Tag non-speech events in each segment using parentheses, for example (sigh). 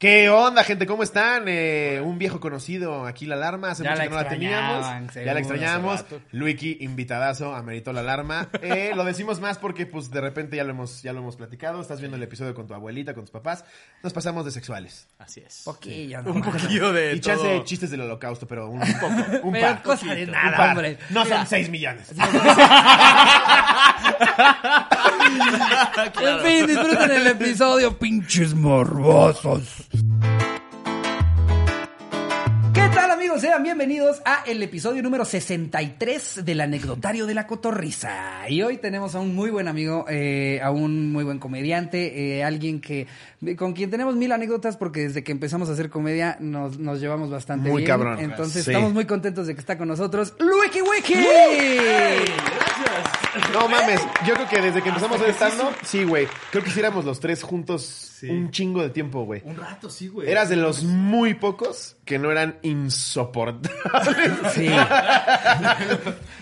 ¿Qué onda, gente? ¿Cómo están? Eh, un viejo conocido, aquí la alarma. Hace Ya mucho la que no la teníamos. Ya la extrañamos. Luiki, invitadazo, ameritó la alarma. Eh, lo decimos más porque, pues, de repente ya lo hemos, ya lo hemos platicado. Estás viendo el episodio con tu abuelita, con tus papás. Nos pasamos de sexuales. Así es. Poquillo, Un poquillo de Y chance todo. chistes del holocausto, pero un, (laughs) poco. Un Pero par. cosa de Un nada, par. hombre. No Mira, son 6 millones. (laughs) En fin, disfruten el episodio, pinches morbosos. ¿Qué tal amigos? Sean bienvenidos a el episodio número 63 del anecdotario de la cotorriza. Y hoy tenemos a un muy buen amigo, eh, a un muy buen comediante, eh, alguien que con quien tenemos mil anécdotas porque desde que empezamos a hacer comedia nos, nos llevamos bastante Muy bien. cabrón. Entonces Sí. estamos muy contentos de que está con nosotros Luiki Wiki. (laughs) No mames, yo creo que desde que empezamos a hacer stand sí, güey. Creo que hiciéramos los tres juntos un chingo de tiempo, güey. Un rato, sí, güey. Eras de los muy pocos que no eran insoportables. (laughs) Sí. (laughs)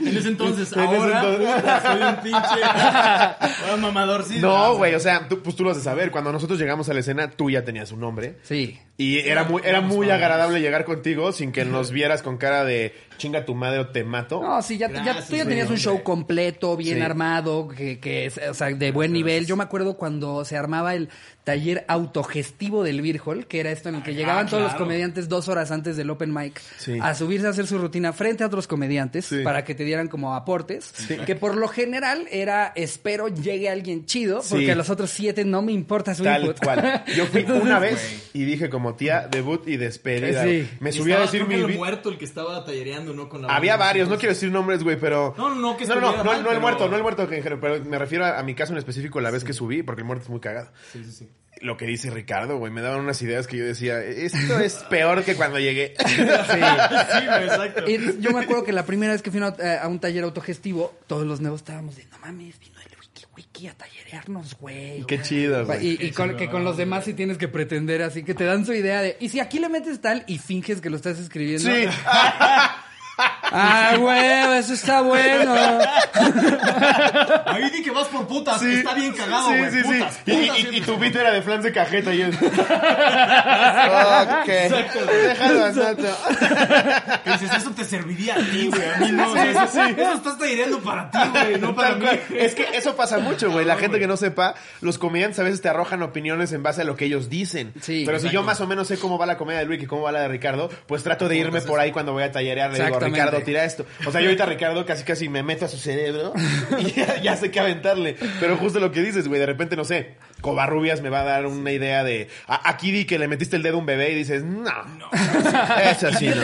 En ese entonces, En ese ahora, entonces. puta, soy un pinche. Ahora mamador, sí. No, güey, o sea, tú, pues tú lo has de saber. Cuando nosotros llegamos a la escena, tú ya tenías un nombre. Sí. Y era muy, era muy agradable llegar contigo sin que nos vieras con cara de chinga tu madre o te mato. No, sí, ya, ya- Gracias, tú ya tenías un hombre. show completo, bien Sí. armado, que, que o sea, de buen nivel. Yo me acuerdo cuando se armaba el taller autogestivo del Beer Hall, que era esto en el que llegaban todos los comediantes dos horas antes del open mic Sí. a subirse a hacer su rutina frente a otros comediantes Sí. para que te dieran como aportes. Que por lo general era, espero llegue alguien chido, porque Sí. a los otros siete no me importa su Tal input. cual. Yo fui (laughs) Entonces, una vez y dije como tía, debut y despedida. Me subí a decir mi... el muerto el que estaba tallereando, ¿no? Con la Había varios, no quiero decir nombres, güey, pero... No, no, no, que no, no, no, mal, no el pero- muerto, no el muerto pero me refiero a, a mi caso en específico la vez que subí, porque el muerto es muy cagado. Sí, sí, sí. Lo que dice Ricardo, güey, me daban unas ideas que yo decía, esto es peor que cuando llegué. (laughs) Sí, güey, exacto. Y yo me acuerdo que la primera vez que fui a, eh, a un taller autogestivo, todos los nuevos estábamos de, no mames, vino el wiki wiki a tallerearnos, güey. Qué chido, güey. Y, y con, que con los demás sí tienes que pretender así, que te dan su idea de, y si aquí le metes tal y finges que lo estás escribiendo. Sí. (laughs) Ah, güey, eso está bueno. Ahí di que vas por putas. Sí. Está bien cagado, Sí, güey. sí, sí. putas, Y, putas, y- sí. y tu beat era de flans de cajeta y yo... ok. Déjalo anoto. Que dices, eso te serviría a ti, güey. A mí no. eso, eso estás tallereando para ti, güey. No para Tal mí. Es que eso pasa mucho, güey. La gente que no sepa, los comediantes a veces te arrojan opiniones en base a lo que ellos dicen. Sí, Pero si yo exacto. más o menos sé cómo va la comedia de Luis y cómo va la de Ricardo, pues trato de irme por ahí cuando voy a tallerear. Le digo. Ricardo, tira esto. O sea, yo ahorita Ricardo casi casi me meto a su cerebro y ya, ya sé qué aventarle. Pero justo lo que dices, güey, de repente, no sé, Covarrubias me va a dar una idea de... a- aquí di que le metiste el dedo a un bebé y dices, no, eso sí, no.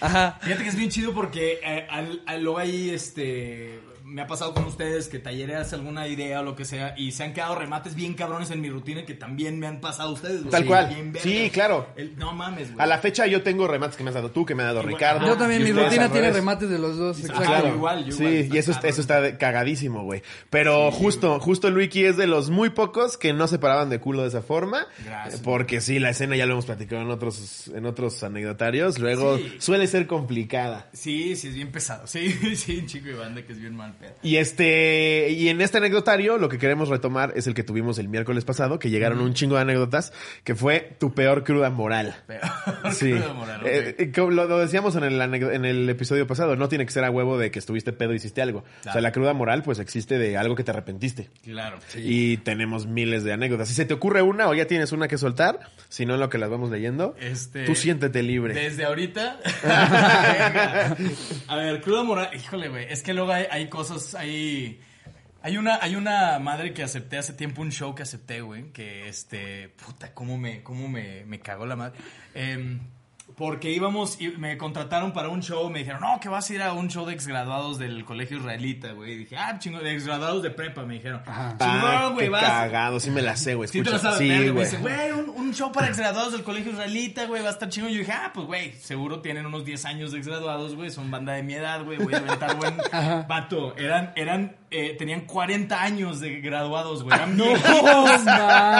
Ajá. (laughs) Fíjate que es bien chido porque eh, al, al- luego ahí este me ha pasado con ustedes que tallereas alguna idea o lo que sea y se han quedado remates bien cabrones en mi rutina que también me han pasado ustedes. güey. Tal Sí, cual. bien. Sí, claro. El- no mames, güey. A la fecha yo tengo remates que me has dado tú, que me ha dado Igual. Ricardo. Yo también, y mi rutina tiene revés. remates de los dos. Ah, Exacto. Claro, igual, yo sí, igual, y eso, está eso está cagadísimo, güey. Pero justo, justo Luiki es de los muy pocos que no se paraban de culo de esa forma. Gracias. Porque sí, la escena ya lo hemos platicado en otros, en otros anecdotarios. Luego Sí. suele ser complicada. Sí, sí, es bien pesado. Sí, (laughs) sí, un chico de banda que es bien mal pedo. Y este, y en este anecdotario lo que queremos retomar es el que tuvimos el miércoles pasado, que llegaron un chingo de anécdotas, que fue tu peor cruda moral. Pero, (laughs) Sí. cruda moral. Eh, eh, lo, lo decíamos en el, en el episodio pasado, no tiene que ser a huevo de que estuviste pedo y hiciste algo. O sea, la cruda moral pues existe de algo que te arrepentiste. Claro. Y tenemos miles de anécdotas. Si se te ocurre una o ya tienes una que soltar, si no en lo que las vamos leyendo, Este, tú siéntete libre. Desde ahorita. (laughs) (laughs) A ver, cruda moral. Híjole, güey. Es que luego hay, hay cosas, hay. Hay una, hay una madre que acepté hace tiempo, un show que acepté, güey, que este, puta, cómo me, cómo me, me cagó la madre. Em, porque íbamos, y me contrataron para un show, me dijeron, no, que vas a ir a un show de exgraduados del colegio israelita, güey. Y dije, ah, chingo, de exgraduados de prepa, me dijeron. Ah, Chingón, güey, vas. cagado, sí me la sé, güey. Sí, te lo sabes, Sí, verga, me güey. dice, güey, un, un show para exgraduados del colegio israelita, güey, va a estar chingón. Y yo dije, ah, pues, güey, seguro tienen unos 10 años de exgraduados, güey, son banda de mi edad, güey, voy a aventar buen vato. Eran, eran, eh, tenían 40 años de graduados, güey, (laughs) mames.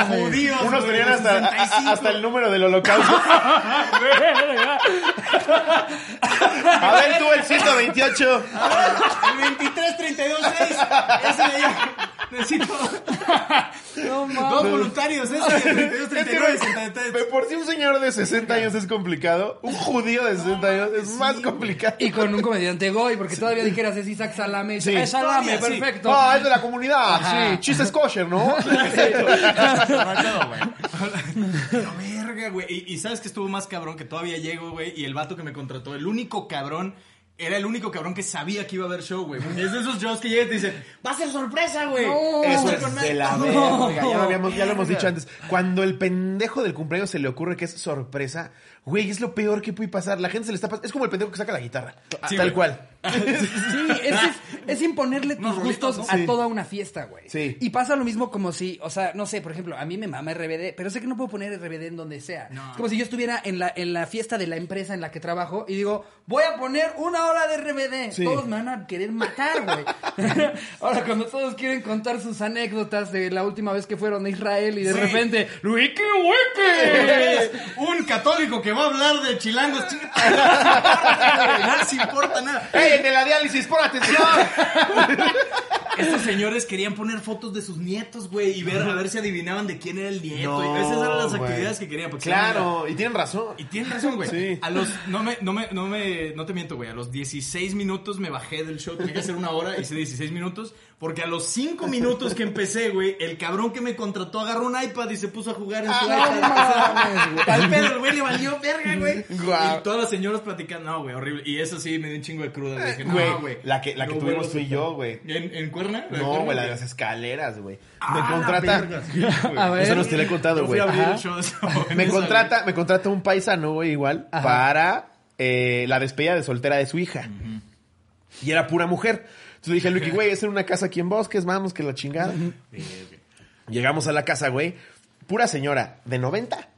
judíos, Unos tenían hasta, 65. hasta el número del holocausto. (laughs) A ver tú el 128. El 23, 32, 6. Ese de allá. Necesito. No Dos mames. voluntarios, ese, 32, 39, 63. De por si un señor de 60 años es complicado, un judío de 60 años es más complicado. Y con un comediante goy, porque todavía dijeras es Isaac Salame. Sí. Es Salame, sí. perfecto. Ah, es de la comunidad, Ajá. sí. Chistes kosher, ¿no? (laughs) Pero verga, güey. Y, y sabes que estuvo más cabrón que todavía llego, güey. Y el vato que me contrató, el único cabrón. Era el único cabrón que sabía que iba a haber show, güey. Es de esos shows que llegan y te dicen, va a ser sorpresa, güey. No. Eso es de la Mike". verga. Ya lo, habíamos, ya lo hemos dicho antes. (laughs) Cuando el pendejo del cumpleaños se le ocurre que es sorpresa, güey, es lo peor que puede pasar. La gente se le está pasando. Es como el pendejo que saca la guitarra. Sí, Tal güey. cual. Sí, es, es, es imponerle tus gustos ¿no? a Sí. toda una fiesta, güey. Sí. Y pasa lo mismo como si, o sea, no sé, por ejemplo, a mí me mama RBD, pero sé que no puedo poner RBD en donde sea. No. Es como si yo estuviera en la, en la fiesta de la empresa en la que trabajo y digo, voy a poner una hora de RBD. Sí. Todos me van a querer matar, güey. Ahora, cuando todos quieren contar sus anécdotas de la última vez que fueron a Israel y de Sí. repente, ¡Wiki Eres un católico que va a hablar de chilangos. No les importa nada. ¡Ey, el diálisis, pon atención! (laughs) Estos señores querían poner fotos de sus nietos, güey, y ver a ver si adivinaban de quién era el nieto. No, y esas eran las güey. actividades que querían. porque Claro, y tienen razón. Y tienes razón, güey. Sí. A los. No me, no me, no me. No te miento, güey. A los 16 minutos me bajé del show. Tenía que hacer una hora, hice 16 minutos. Porque a los 5 (laughs) minutos que empecé, güey, el cabrón que me contrató agarró un iPad y se puso a jugar en su Ah, iPad. Al pedo, güey le valió verga, güey. Y todas las señoras platicando, no, güey, horrible. Y eso sí me dio un chingo de cruda. Dije, no, güey. la que- la que no tuvimos tú y yo, güey. ¿En, en Cuerna? No, güey, la de las escaleras, güey. Me Ah, contrata. la verga, sí, güey. (laughs) A ver. (laughs) Eso nos te lo he contado, güey. Me contrata, me contrata un paisano, güey, igual, Ajá. para eh, la despedida de soltera de su hija. Y era pura mujer. Entonces le dije a güey, es en una casa aquí en Bosques, vamos, que la chingada. Llegamos a la casa, güey. Pura señora, ¿de 90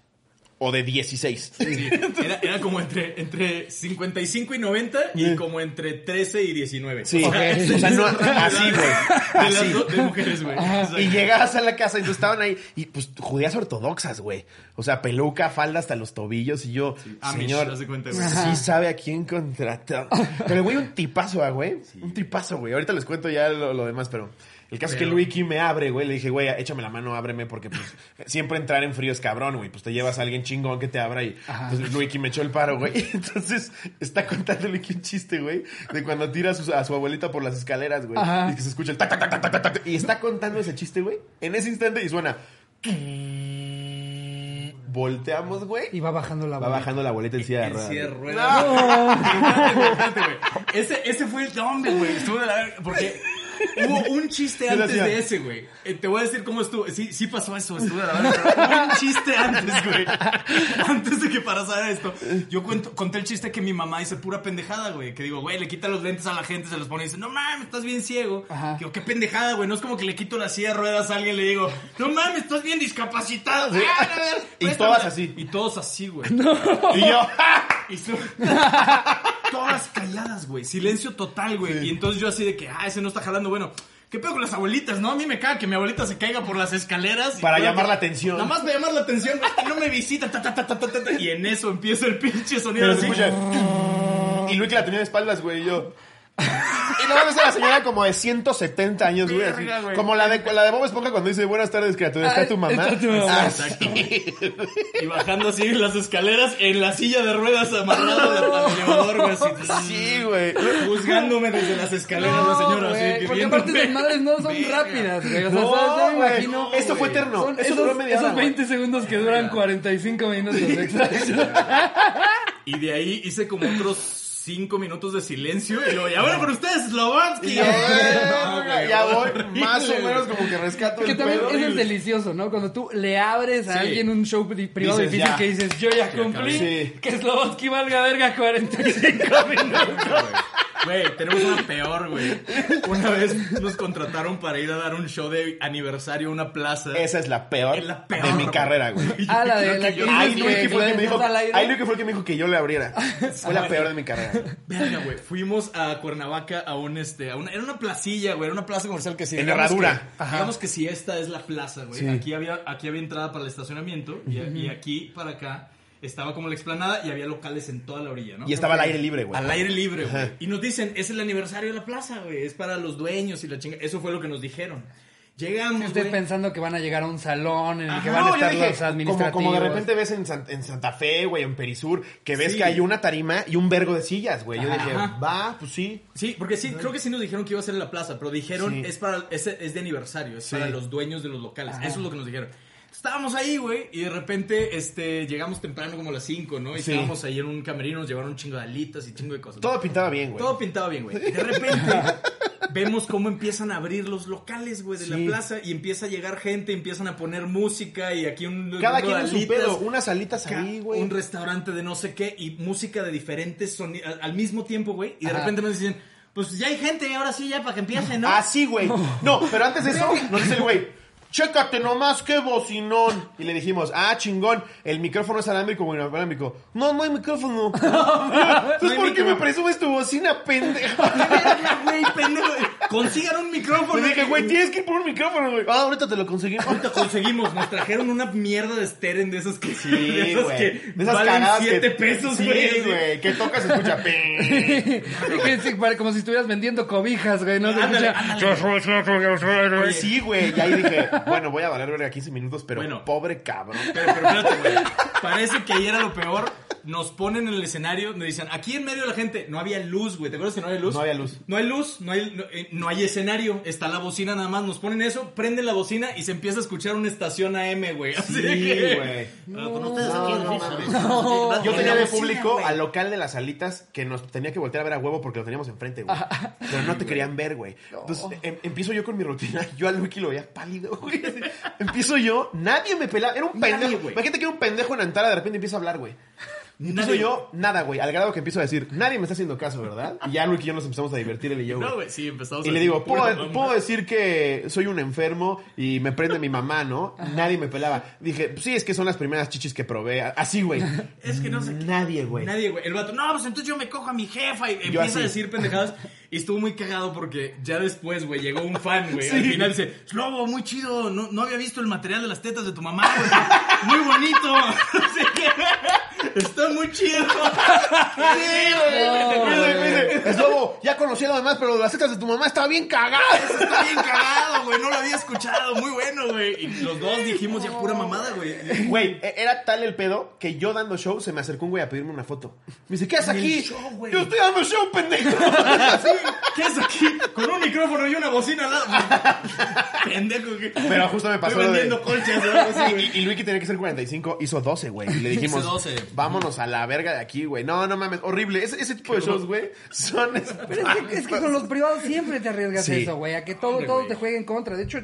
o de 16? Sí, era, era como entre, entre 55 y 90 y Sí. como entre 13 y 19. Sí, O Ok. ese- (laughs) o sea, no, así, güey. De las Así. do- de mujeres, güey. Exacto. Y llegas a la casa y entonces estaban ahí, y pues judías ortodoxas, güey. O sea, peluca, falda hasta los tobillos, y yo, Amish, señor, cuenta, sí sabe a quién contratar. Pero güey, un tipazo, ah, güey. Un tipazo, güey. Ahorita les cuento ya lo, lo demás, pero el caso es que Luiki me abre, güey. Le dije, güey, échame la mano, ábreme, porque pues (laughs) siempre entrar en frío es cabrón, güey. Pues te llevas a alguien chingón que te abra y entonces Luiki me echó el paro, güey. (laughs) Entonces está contando Luiki un chiste, güey, de cuando tira a su, a su abuelita por las escaleras, güey. Ajá. Y que se escucha el tac, tac, tac, tac, tac, y está contando ese chiste, güey, en ese instante y suena. Volteamos, güey. Y va bajando la Va bola. bajando la boleta en silla de En ruedas. espérate, güey. Ese, ese fue el nombre, güey. Estuvo de la verga. Porque hubo un chiste antes de ese, güey. Eh, te voy a decir cómo estuvo. Sí, sí pasó eso. Estuvo de la Hubo un chiste antes, güey. Antes de que pasara esto. Yo cuento, conté el chiste que mi mamá dice pura pendejada, güey. Que digo, güey, le quita los lentes a la gente, se los pone y dice, no mames, estás bien ciego. Ajá. Digo, qué pendejada, güey. No es como que le quito la silla de ruedas a alguien y le digo, no mames, estás bien discapacitado. Ah, a ver, (laughs) Y préstamela". todas así. Y todos así, güey. Y yo, (laughs) Y su- (laughs) Todas calladas, güey. Silencio total, güey. Y entonces yo así de que, ah, ese no está jalando. Bueno, ¿qué pedo con las abuelitas, no? A mí me caga que mi abuelita se caiga por las escaleras. Para llamar que- la atención. Nada más para llamar la atención, No me visita. ta, ta, ta, ta, ta, ta, ta, y en eso empieza el pinche sonido pero así. escucha. Y Luiki la tenía de espaldas, güey, y yo. (laughs) Y luego ves a la señora como de 170 años, güey. así. Verga, güey. Como la de, la de Bob Esponja cuando dice buenas tardes, criatura. ¿Está tu mamá? está tu mamá. Ah, Exacto. (laughs) Y bajando así las escaleras en la silla de ruedas amarrado al elevador, güey. Así, (laughs) Sí, güey. Juzgándome desde las escaleras la señora, güey, así. que porque viéndome. aparte las madres no son Verga. rápidas, güey. O sea, No, ¿sabes? Yo me güey. imagino. Esto fue eterno. Son Eso esos, duró media esos hora, güey. 20 segundos que duran 45 minutos, exacto. Y de ahí hice como otros cinco minutos de silencio y luego, ya bueno, con ustedes, Slavansky. Y yo, No, "Verga, güey, ya voy. Más o menos como que rescato Que el también pedo. eso es delicioso, ¿no? Cuando tú le abres a Sí. alguien un show pri- privado Dices, difícil ya. que dices, yo ya cumplí, Sí. que Slobodsky valga verga 45 (laughs) minutos. Güey, tenemos una peor, güey. Una vez nos contrataron para ir a dar un show de aniversario a una plaza. Esa es la peor, Es la peor, de mi carrera, güey. Ah, la de la que que yo- dices Ay, que- que fue que me dijo, Luiki fue el que me dijo que yo le abriera. Fue la peor de mi carrera. Verga, güey. Fuimos a Cuernavaca a un este, a una, era una placilla, güey, era una plaza comercial que sí. En Herradura. que- Digamos que si esta es la plaza, güey. Sí. Aquí había, aquí había entrada para el estacionamiento y, y aquí para acá estaba como la explanada y había locales en toda la orilla, ¿no? Y estaba al aire libre, güey. Al aire libre, güey. Y nos dicen, es el aniversario de la plaza, güey. Es para los dueños y la chinga. Eso fue lo que nos dijeron. Llegamos, güey. pensando que van a llegar a un salón en el que van a estar dije, los como, administrativos. como de repente ves en, San- en Santa Fe, güey, en Perisur, que ves Sí. que hay una tarima y un vergo de sillas, güey. Yo Ajá. dije, va, pues sí. Sí, porque sí, creo que sí nos dijeron que iba a ser en la plaza, pero dijeron Sí. es para es, es de aniversario, es Sí. para los dueños de los locales. Eso es lo que nos dijeron. Estábamos ahí, güey, y de repente este llegamos temprano como a las 5, ¿no? Y Sí. estábamos ahí en un camerino, nos llevaron un chingo de alitas y chingo de cosas. Todo pintaba bien, güey. Todo pintado bien, güey. Y de repente (laughs) vemos cómo empiezan a abrir los locales, güey, de Sí. la plaza y empieza a llegar gente, empiezan a poner música y aquí un Cada quien en su alitas, pedo. Unas alitas ca- ahí, güey. Un restaurante de no sé qué y música de diferentes sonidos al mismo tiempo, güey. Y de Ajá. repente nos dicen, pues ya hay gente, ahora sí, ya para que empiece, ¿no? Ah, sí, güey. (laughs) No, pero antes de eso, nos dice el güey. Chécate nomás qué bocinón. Y le dijimos, ah, chingón, el micrófono es alámbrico o inalámbrico. No, no hay micrófono. (laughs) (laughs) Entonces, ¿por qué me presumes tu bocina, pendejo? (laughs) Güey, pendejo. Consigan un micrófono. Le dije, güey, tienes que ir por un micrófono, güey. Ah, ahorita te lo conseguimos. Ahorita conseguimos, nos trajeron una mierda de Steren de esas que, Sí, de esas güey. que De esas valen cagadas 7 que- pesos, Sí, güey. Que tocas, escucha. como si estuvieras vendiendo cobijas, güey. No se Ándale, escucha- ándale. Sí, güey. Y ahí dije, bueno, voy a valer verga 15 minutos, pero Bueno. pobre cabrón. Pero, pero espérate, güey. Parece que ahí era lo peor. Nos ponen en el escenario, nos dicen, aquí en medio de la gente, no había luz, güey. ¿Te acuerdas que no había luz? No había luz. No hay luz, no hay, no, eh, no hay escenario. Está la bocina nada más. Nos ponen eso, prenden la bocina y se empieza a escuchar una estación AM, güey. (laughs) Así Sí, que- güey. Ah, No, aquí en no güey. Yo En tenía de público al local de las alitas que nos tenía que voltear a ver a huevo porque lo teníamos enfrente, güey. Pero no te querían ver, güey. Entonces em- empiezo yo con mi rutina. (laughs) Yo al Wiki lo veía pálido, güey. Empiezo yo, nadie me pelaba. Era un pendejo. güey. Imagínate que era un pendejo en Antara, de repente empieza a hablar, güey. Y empiezo Nadie. yo, nada, güey. Al grado que empiezo a decir, nadie me está haciendo caso, ¿verdad? Y ya Wiki y yo nos empezamos a divertir, él y yo, güey. No, güey, sí, empezamos Y a le digo, ¿puedo, puedo decir que soy un enfermo y me prende mi mamá, ¿no? Nadie me pelaba. Dije, sí, es que son las primeras chichis que probé. Así, güey. Es que no sé qué. Nadie, güey. Nadie, güey. El vato, no, pues entonces yo me cojo a mi jefa y empieza así. a decir pendejadas. Y estuvo muy cagado porque ya después, güey, llegó un fan, güey. Al final dice, Slobo, muy chido. No, no había visto el material de las tetas de tu mamá, güey. Muy bonito. (laughs) Está muy chido. Sí. (laughs) No, Es lobo, ya conocí a lo demás, pero las tetas de tu mamá está bien cagada. Está bien cagado, güey. No lo había escuchado. Muy bueno, güey. Y los dos dijimos ya pura mamada, güey. Güey, e- era tal el pedo que yo dando show se me acercó un güey a pedirme una foto. Me dice, ¿qué haces aquí? show. Yo estoy dando show, pendejo. (laughs) Sí, ¿Qué es aquí? Con un micrófono y una bocina al lado. (laughs) Pendejo. que- Pero justo me pasó Estoy lo de- vendiendo colchas o algo así, güey. Y, y Luigi tenía que ser 45, hizo 12, güey. Y le dijimos, Hizo 12. Vámonos a la verga de aquí, güey. No, no mames, horrible. Ese, ese tipo de shows, güey, son... Pero es que, es que con los privados siempre te arriesgas Sí. eso, güey, a que todo, Hombre, todo güey. te juegue en contra. De hecho,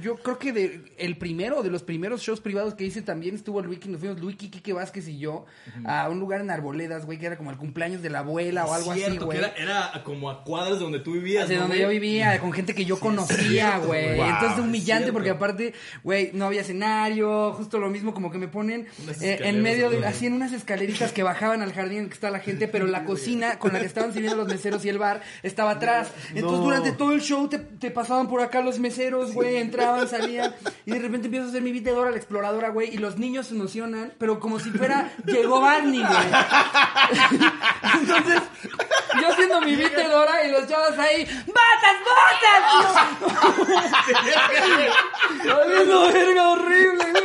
yo creo que de el primero de los primeros shows privados que hice también estuvo el Wiki, nos fuimos Luiki, Quique Vázquez y yo a un lugar en Arboledas, güey, que era como el cumpleaños de la abuela o algo así, güey. era, era como a cuadras de donde tú vivías. Hacia ¿no, donde güey? yo vivía, con gente que yo conocía, güey. güey. Entonces Wow, humillante cierto. porque aparte, güey, no había escenario, justo lo mismo como que me ponen eh, en medio de, así en unas escaleritas que bajaban al jardín en el que está la gente, pero la cocina con la que estaban sirviendo los meseros y el bar estaba atrás. Entonces No. durante todo el show te, te pasaban por acá los meseros, güey, entraban, salían y de repente empiezo a hacer mi beat de Dora la exploradora, güey, y los niños se emocionan, pero como si fuera llegó Barney, güey. Entonces, yo haciendo mi beat de Dora y los chavos ahí, ¡Botas, botas! Valiendo verga horrible, güey.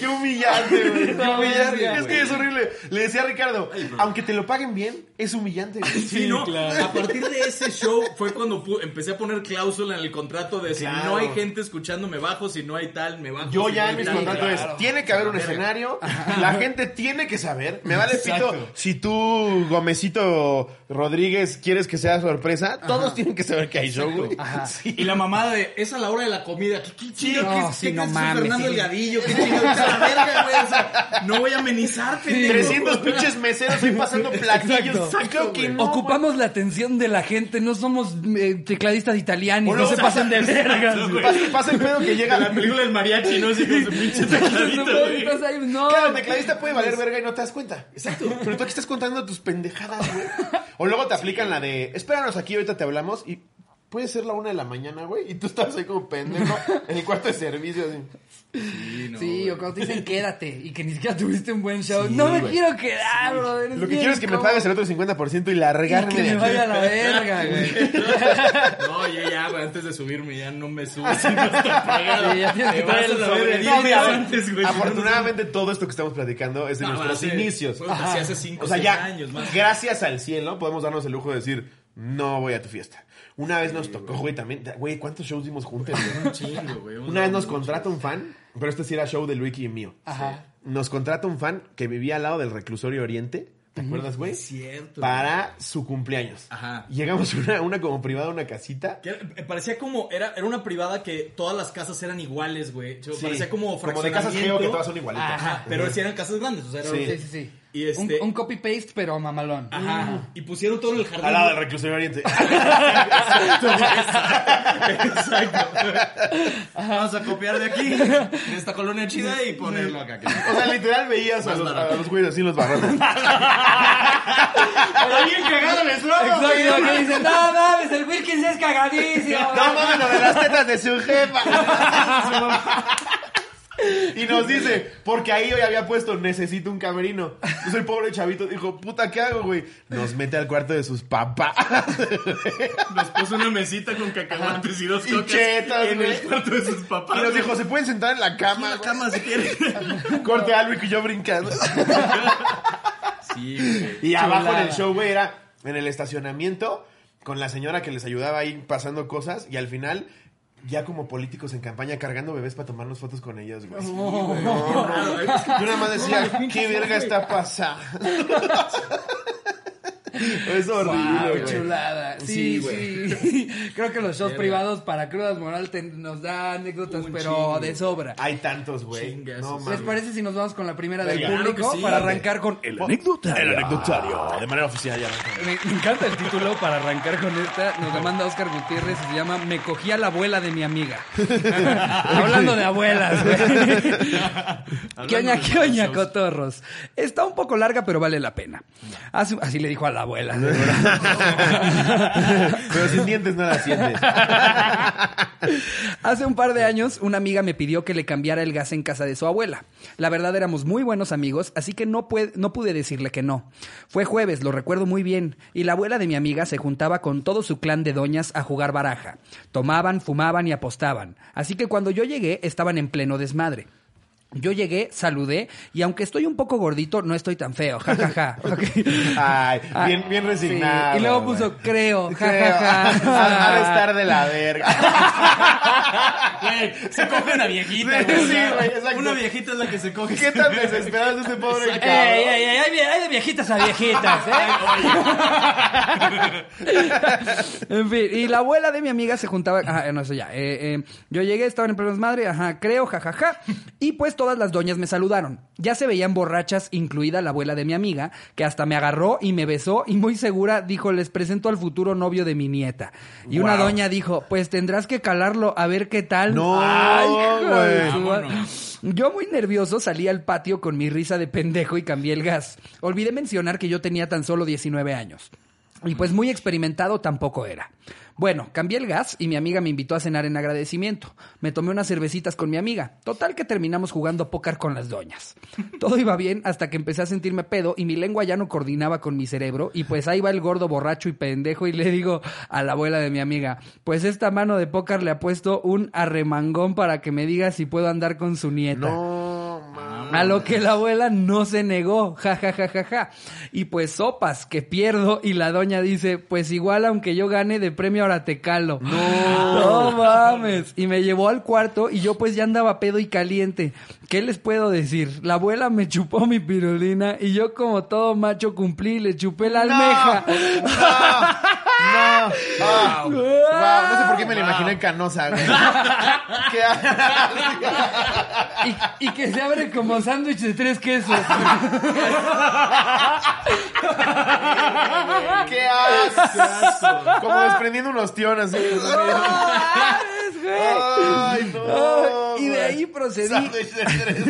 Qué humillante, güey. Qué No, humillante. es que es horrible. Le decía a Ricardo, aunque te lo paguen bien, es humillante, güey. Sí, ¿no? A partir de ese show fue cuando empecé a poner cláusula en el contrato de si Claro. no hay gente escuchando me bajo, si no hay tal, me bajo. Yo si ya no en mis contratos es, Claro. tiene que haber un escenario, (laughs) la gente tiene que saber, me vale pito, Exacto. si tú, Gomecito Rodríguez, quieres que sea sorpresa, todos tienen que saber que hay show, güey. Sí. Y la mamada de, es a la hora de la comida. ¿Qué, qué chingo? no, ¿Qué, sí, qué no mames, Fernando sí. Delgadillo? ¿Qué verga, no voy a amenizar, pendejo. 300 pinches meseros ahí pasando (laughs) platillos. Exacto. Creo que no, Ocupamos la atención de la gente, no somos eh, tecladistas italianos, O no no, se o sea, pasen de (laughs) güey. Pasa, el pedo que llega la película del mariachi, ¿no? Así con su pinche (laughs) no. Claro, el tecladista puede valer verga y no te das cuenta. Exacto. Pero tú aquí estás contando tus pendejadas, güey. O luego te aplican la de, espéranos aquí, ahorita te hablamos y... puede ser la una de la mañana, güey. Y tú estás ahí como pendejo (laughs) en el cuarto de servicio, así. Sí, no, Sí, güey. o cuando te dicen quédate y que ni siquiera tuviste un buen show. no me quiero quedar, brother. Lo que quiero es que me pagues el otro 50% y largarme que de me aquí. vaya a la (laughs) verga, güey. (laughs) No, ya, ya, güey, antes de subirme ya no me subo si no está pagado. Sí, ya tienes que la verga No, antes, güey. Afortunadamente todo esto que estamos platicando es de No, nuestros hace- inicios. Bueno, hace 5 O sea, ya, años más. gracias al cielo, podemos darnos el lujo de decir, no voy a tu fiesta. Una vez nos tocó, güey, también, güey, ¿cuántos shows dimos juntos? güey? (laughs) Un chingo, güey. Una vez nos contrata un fan, pero este sí era show de Luigi y mío. Ajá. Nos contrata un fan que vivía al lado del reclusorio Oriente, ¿te acuerdas, güey? Es cierto. Para su cumpleaños. Ajá. Llegamos a una, una como privada, una casita. Que me parecía como, era, era una privada que todas las casas eran iguales, güey. Sí, Parecía como como de casas geo que todas son igualitas. Ajá, pero sí eran casas grandes, o sea, era Sí. Sí, sí, sí. Y este- Un, un copy-paste, pero mamalón. Ajá. Y pusieron todo en el jardín. Al lado del reclusorio Oriente. (laughs) Exacto. Vamos a copiar de aquí, de esta colonia chida y ponerlo acá. O sea, literal veías a los, barato. a los güeyes así los barrotes. (laughs) Pero bien cagado el eslogan. Exacto, que dicen, no mames, el Wilkins es cagadísimo. No mames, lo de las tetas de su jefa. (laughs) Y nos dice, porque ahí hoy había puesto, necesito un camerino. Entonces el pobre chavito dijo, puta, ¿qué hago, güey? Nos mete al cuarto de sus papás. Nos puso una mesita con cacahuates y dos Y cocas chetas, en güey. el cuarto de sus papás. Y nos dijo, ¿se pueden sentar en la cama? la güey?" cama si quieren. Corte a Alvic y yo brincando. Sí, güey. Y abajo en el show, güey, era en el estacionamiento con la señora que les ayudaba ahí pasando cosas y al final ya como políticos en campaña cargando bebés para tomarnos fotos con ellos, güey. No, no, no. Yo nada más decía, ¿qué verga está pasando? Es horrible, Wow, chulada. Sí, Sí, sí. (laughs) Creo que los shows privados para Crudas Moral te- nos da anécdotas, Un pero chingo. de sobra. Hay tantos, güey. No. ¿Les parece si nos vamos con la primera del público sí. para arrancar con el anecdotario? El anecdotario. De manera oficial ya. Me, me encanta el título para arrancar con esta. Nos la manda Oscar Gutiérrez y se llama Me cogí a la abuela de mi amiga. (laughs) Hablando de abuelas, güey. ¿Qué oña, qué oña, cotorros? Está un poco larga, pero vale la pena. Así le dijo a la abuela. (laughs) Pero sin dientes no la sientes. Hace un par de años, una amiga me pidió que le cambiara el gas en casa de su abuela. La verdad éramos muy buenos amigos, así que no, no pude decirle que no. Fue jueves, lo recuerdo muy bien, y la abuela de mi amiga se juntaba con todo su clan de doñas a jugar baraja. Tomaban, fumaban y apostaban. Así que cuando yo llegué, estaban en pleno desmadre. Yo llegué, saludé, y aunque estoy un poco gordito, no estoy tan feo, ja, ja, ja. (laughs) Ay, Ah, bien, bien sí. resignado. Y luego puso, creo, ja, Creo. ja, ja. Ha de estar de la verga. (laughs) (laughs) Güey, se coge una viejita, Sí, sí. Una viejita es la que se coge. ¿Qué tan desesperado es este pobre cabrón? Ey, ey, ey, hay, de- hay de viejitas a viejitas, ¿eh? en fin, y la abuela de mi amiga se juntaba. Ajá, no, eso ya. Eh, eh, yo llegué, estaban en plenos madre, ajá, creo, jajaja. Y pues todas las doñas me saludaron. Ya se veían borrachas, incluida la abuela de mi amiga, que hasta me agarró y me besó y muy segura dijo: Les presento al futuro novio de mi nieta. Y una doña dijo: Pues tendrás que calarlo a ver qué tal. No, güey. Vámonos. yo muy nervioso salí al patio con mi risa de pendejo y cambié el gas. Olvidé mencionar que yo tenía tan solo 19 años. Y pues muy experimentado tampoco era. Bueno, cambié el gas y mi amiga me invitó a cenar en agradecimiento. Me tomé unas cervecitas con mi amiga. Total que terminamos jugando póker con las doñas. (laughs) Todo iba bien hasta que empecé a sentirme pedo y mi lengua ya no coordinaba con mi cerebro. Y pues ahí va el gordo borracho y pendejo y le digo a la abuela de mi amiga, pues esta mano de póker le ha puesto un arremangón para que me diga si puedo andar con su nieta. No. A lo que la abuela no se negó, ja, ja, ja, ja, ja. Y pues sopas, que pierdo, y la doña dice, pues igual aunque yo gane de premio ahora te calo. No. No mames. Y me llevó al cuarto y yo pues ya andaba pedo y caliente. ¿Qué les puedo decir? La abuela me chupó mi pirulina y yo como todo macho cumplí y le chupé la almeja. No, ah, wow. no sé por qué me la imaginé canosa, güey. (laughs) ¿Qué Y, y que se abre como sándwich de tres quesos. ¡Qué asco! Como desprendiendo un ostión así. ¡No mames, güey! Ay, no, Y de ahí procedí. Sándwich de tres.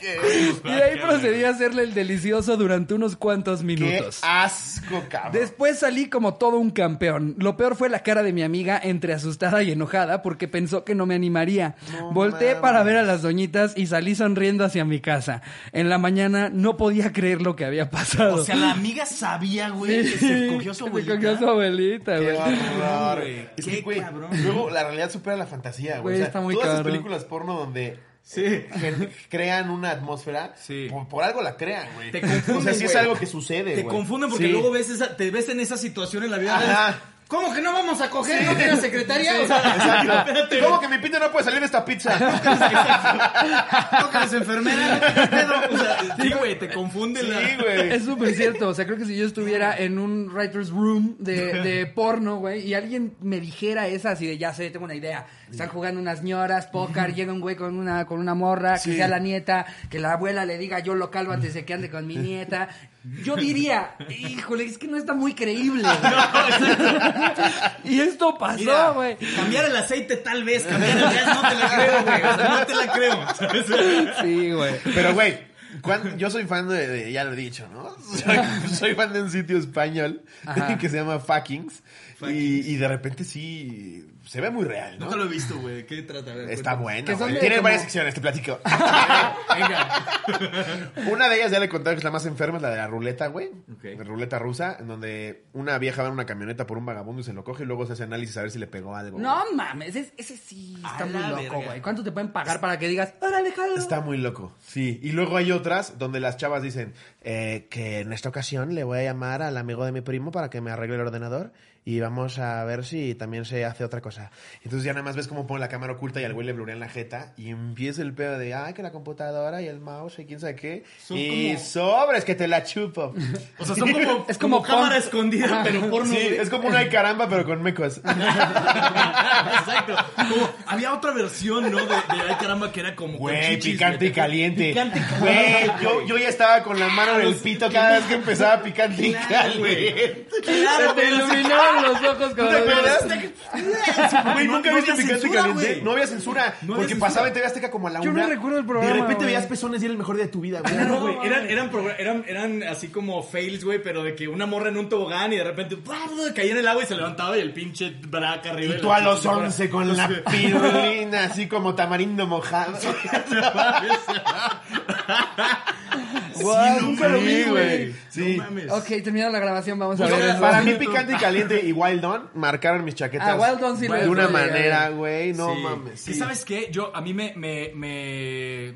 Qué, Y de ahí procedí a hacerle el delicioso durante unos cuantos qué minutos. asco, cabrón. Después salí como todo un campeón. Lo peor fue la cara de mi amiga entre asustada y enojada porque pensó que no me animaría. No Volteé mames. para ver a las doñitas y salí sonriendo hacia mi casa. En la mañana no podía creer lo que había pasado. O sea, la amiga sabía, güey, que se cogió a su Se abuelita. cogió a su abuelita, Qué güey. horror. güey. Es Qué cabrón. luego la realidad supera la fantasía, güey. Güey, O sea, está muy todas esas películas porno donde Sí. crean una atmósfera, Sí. por, por algo la crean, güey. Te confunden, O sea, sí es algo que sucede, Te güey. confunden porque Sí. luego ves esa, te ves en esa situación en la vida Ajá. ¿Cómo que no vamos a coger? ¿No tienes secretaria? O sea, Exacto. espérate. ¿Cómo que mi pito no puede salir de esta pizza? (laughs) ¿Cómo que eres enfermera? ¿Qué pedo? O sea, sí, güey, te confunde la... Sí, güey. Es súper cierto. O sea, creo que si yo estuviera en un writer's room de, de porno, güey, y alguien me dijera esa así de ya sé, tengo una idea. Están jugando unas ñoras, póker, llega un güey con una, con una morra, Sí. que sea la nieta, que la abuela le diga yo lo calvo antes de que ande con mi nieta. Yo diría, híjole, es que no está muy creíble. (laughs) (laughs) y esto pasó, güey. cambiar el aceite tal vez, cambiar el gas no te la creo, güey. O sea, no te la creo. ¿sabes? (laughs) Sí, güey. Pero, güey, yo soy fan de, de- ya lo he dicho, ¿no? Soy, soy fan de un sitio español Ajá. que se llama Fuckings. Y, y de repente sí, se ve muy real, ¿no? Nunca lo he visto, güey. ¿Qué trata? Ver, Está cuéntame. bueno, güey. Tiene como- varias secciones, te platico. (laughs) Venga. (laughs) Una de ellas ya le conté que es la más enferma, es la de la ruleta, güey. La ruleta rusa, en donde una vieja va en una camioneta por un vagabundo y se lo coge y luego se hace análisis a ver si le pegó algo. No mames, ese, ese sí está A muy loco, güey. ¿Cuánto te pueden pagar para que digas, órale, jalo? Está muy loco, sí. Y luego hay otras donde las chavas dicen eh, que en esta ocasión le voy a llamar al amigo de mi primo para que me arregle el ordenador y vamos a ver si también se hace otra cosa. Entonces ya nada más ves cómo pone la cámara oculta y al güey le blurean la jeta y empieza el pedo de, ay, que la computadora y el mouse y quién sabe qué. Son y como- sobres que te la chupo. O sea, son como, (laughs) Es como, como cámara escondida, pero porno. Sí, güey. es como una caramba pero con mecos. (laughs) Exacto. Como, había otra versión, ¿no? De, de Ay Caramba que era como. Güey, picante y güey. caliente. Picante y Güey, caliente. yo, yo ya estaba con la mano en el pito cada vez que empezaba picante y güey. caliente. Claro, te güey, los ojos ¿No como te acuerdas? Güey, No- nunca viste había picante caliente. No había censura. No había porque censura. pasaba en TV Azteca como a la Yo no una. recuerdo el programa, De repente veías pezones y era el mejor día de tu vida, güey. Claro, No, güey. Eran, eran, progr- eran, eran así como fails, güey, pero de que una morra en un tobogán y de repente caía en el agua y se levantaba y el pinche braca arriba. Y tú a los pinche morra- 11 con la pirulina así como tamarindo mojado. (laughs) (laughs) Guau, nunca lo vi, Sí, güey. Sí. No mames. Ok, terminada la grabación, vamos a Pues, ver. eso. para mí picante y caliente y Wild On marcaron mis chaquetas Ah, Wild On sí lo de he una manera, güey, no Sí. mames. ¿Y sí. sabes qué? Yo, a mí me, me, me,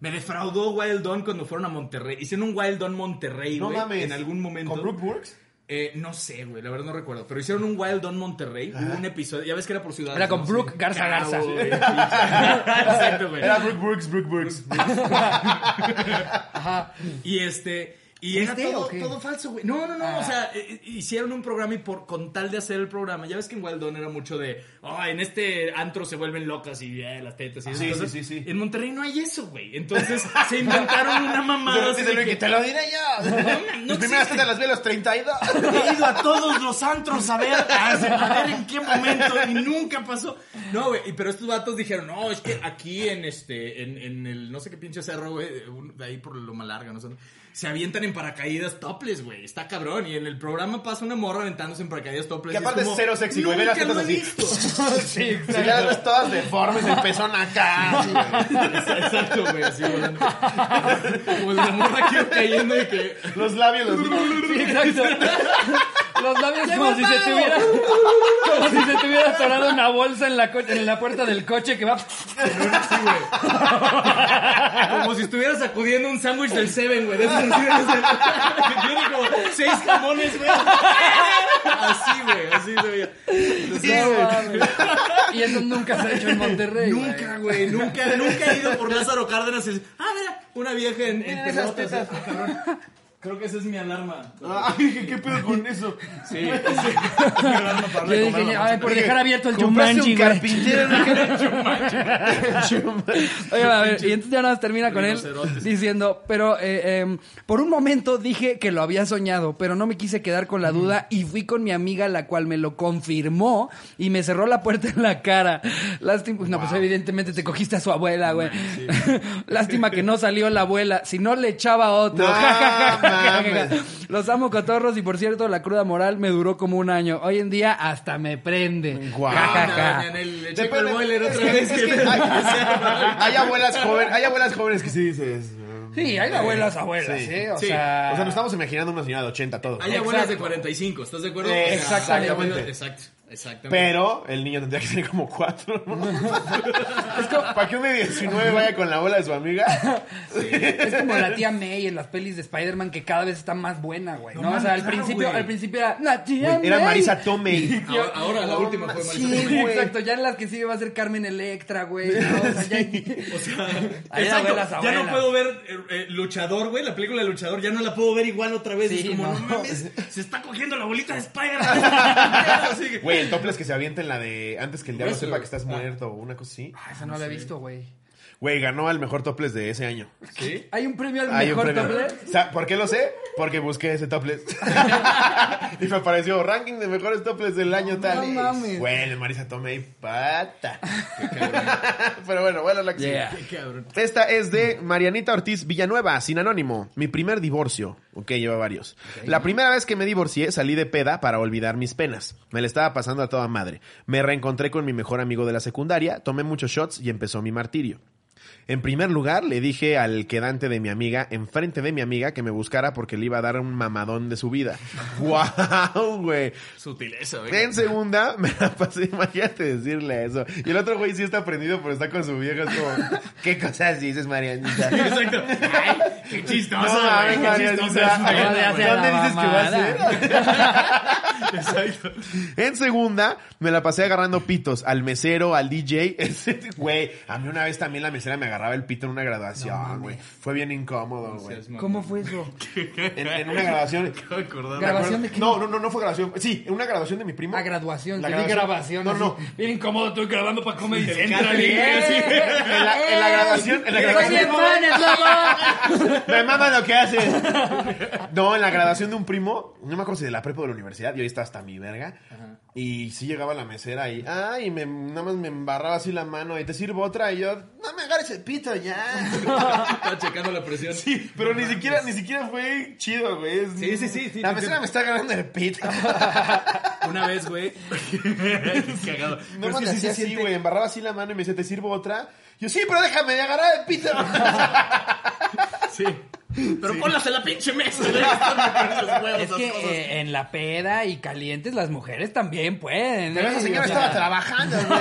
me defraudó Wild Dawn cuando fueron a Monterrey. Hicieron un Wild Dawn Monterrey, No güey, mames. en algún momento. ¿Con Brooke Burks? Eh, no sé, güey, la verdad no recuerdo. Pero hicieron un Wild Dawn Monterrey. Hubo un episodio, ya ves que era por ciudad. Era con Brooke Garza Garza. (laughs) Exacto, güey. Era Brooke Burks, Brooke Burks. Ajá. Y este. Y era ¿Fuiste todo, todo falso, güey. No, no, no. Ah. O sea, eh, eh, hicieron un programa y por, con tal de hacer el programa, ya ves que en Wild Dawn era mucho de, oh, en este antro se vuelven locas y eh, las tetas y esas Sí, cosas. sí, sí, sí. En Monterrey no hay eso, güey. Entonces se inventaron una mamada. así de que, que te lo diré yo. no Mis primeras tetas las vi a los 32. (laughs) He ido a todos los antros a ver, a ver en qué momento y nunca pasó. No, güey, pero estos vatos dijeron, no, es que aquí en este, en, en el, no sé qué pinche cerro, güey, de ahí por lo más larga, no sé, se avientan en paracaídas topless, güey, está cabrón. Y en el programa pasa una morra aventándose en paracaídas topless. Que aparte es como, cero sexy, güey. Ve las "Nunca tetas lo he así. visto". (laughs) Sí, Si las ves todas deformes, el pezón acá. Exacto, güey, así volando. Como la morra que cayendo y que... Los labios, los (laughs) Sí, exacto. Los labios como si se te hubiera como si se te hubiera atorado una bolsa en la co- en la puerta del coche que va. Como si estuvieras sacudiendo un sándwich del Seven, güey. De esos que tiene como seis jamones, güey. Así, güey, así se veía. No mames. Y eso nunca se ha hecho en Monterrey. güey. Nunca, güey, nunca, nunca he ido por Lázaro Cárdenas y ah, mira, una vieja en, en Mira esas pelotas, tetas. ah, cabrón. Creo que esa es mi alarma. Ay, (laughs) dije, ¿qué pedo con eso? Sí, (laughs) sí. Es mi alarma para Yo dije, ay, por dejar abierto el ¿Compraste Jumanji, un güey. carpintero? (laughs) Oye, a ver, y entonces ya nada más termina con él Rinocerontes. diciendo, pero eh, em, por un momento dije que lo había soñado, pero no me quise quedar con la duda y fui con mi amiga, la cual me lo confirmó y me cerró la puerta en la cara. Lástima, no, pues evidentemente te cogiste a su abuela, güey. Lástima que no salió la abuela, si no le echaba otro. Ja, ja, ja, ja, mames. Los amo cotorros y por cierto, la cruda moral me duró como un año. Hoy en día hasta me prende. Guau. Hay, abuelas jóvenes, hay abuelas jóvenes que sí dices. mm, Sí, hay abuelas, abuelas, Sí. ¿eh? O Sí. sea... O sea, nos estamos imaginando una señora de 80 todos. Hay ¿no? abuelas de Exacto. 45, ¿estás de acuerdo? Eh, exactamente. hay abuelas- Exacto, exactamente. Pero el niño tendría que tener como cuatro. ¿no? (laughs) es como, para que un de 19 vaya con la abuela de su amiga. Es como la tía May en las pelis de Spider-Man que cada vez está más buena, güey. ¿no? No o sea, al claro, principio, güey. al principio era la tía Güey, Era May. Marisa Tomei. (laughs) Ahora, ahora la última fue Marisa Sí, Tomei. güey. Exacto, ya en las que sigue va a ser Carmen Electra, güey. ¿no? O sea, ya... (laughs) O sea, Ahí exacto, abuelas, ya no puedo ver eh, eh, Luchador, güey, la película de Luchador, ya no la puedo ver igual otra vez. Sí, es como, no. no, mames, se está cogiendo la bolita de Spider-Man. Güey, el topless que se avienta en la de antes que el diablo sepa que estás muerto o una cosa así. Ah, esa no la había visto, güey. Güey, ganó al mejor topless de ese año. ¿Sí? ¿Hay un premio al Hay un mejor premio. doble? Sa- ¿Por qué lo sé? Porque busqué ese topless. (laughs) y me apareció ranking de mejores topless del año tal. no mames. Güey, el Marisa Tomei, pata. (laughs) Pero bueno, bueno, la que sigue. Qué cabrón. Esta es de Marianita Ortiz Villanueva, sin anónimo. Mi primer divorcio. Ok, lleva varios. La primera vez que me divorcié salí de peda para olvidar mis penas. Me le estaba pasando a toda madre. Me reencontré con mi mejor amigo de la secundaria, tomé muchos shots y empezó mi martirio. En primer lugar, le dije al quedante de mi amiga, enfrente de mi amiga, que me buscara porque le iba a dar un mamadón de su vida. (laughs) ¡Guau, güey! Sutileza, güey. En segunda, (laughs) me la pasé, imagínate decirle eso. Y el otro güey sí está prendido, pero está con su vieja, es como, ¿qué cosas dices, Marianita? (laughs) Exacto. Ay, qué chistoso, No, güey. mames, qué Marianita. chistoso ¿Dónde la dices que va a ser? Exacto. En segunda, me la pasé agarrando pitos al mesero, al DJ. Güey, a mí una vez también la mesera me agarraba el pito en una graduación, güey. Fue bien incómodo, güey. ¿Cómo fue eso? En, en una graduación. (laughs) ¿Grabación de qué? No, no, no, no fue graduación. Sí, en una graduación de mi primo. A graduación, La graduación. grabación. No, así. no. Bien incómodo, estoy grabando para ¿eh? sí. En la, en la graduación, en la graduación. (laughs) Me mama lo que haces. No, en la graduación de un primo, no me acuerdo si de la prepa o de la universidad, y ahí está hasta mi verga. Y sí llegaba la mesera y, ay, me, nada más me embarraba así la mano y te sirvo otra y yo, no me agarres el pito ya. Estaba checando la presión. Sí, pero ni siquiera, ni siquiera fue chido, güey. Es- Sí, sí, sí, sí, La entiendo. me está agarrando el pito. (laughs) Una vez, güey. (laughs) Cagado. No Pero es que sí hacía así, siente- güey. Embarraba así la mano y me decía, ¿te sirvo otra? Yo, sí, pero déjame agarrar el pito. (laughs) Sí. Pero ponlas en la pinche mesa. güey. Huevos, Es esas que cosas. eh, en la peda y calientes las mujeres también pueden. Pero ¿eh? esa señora O sea, estaba trabajando, güey.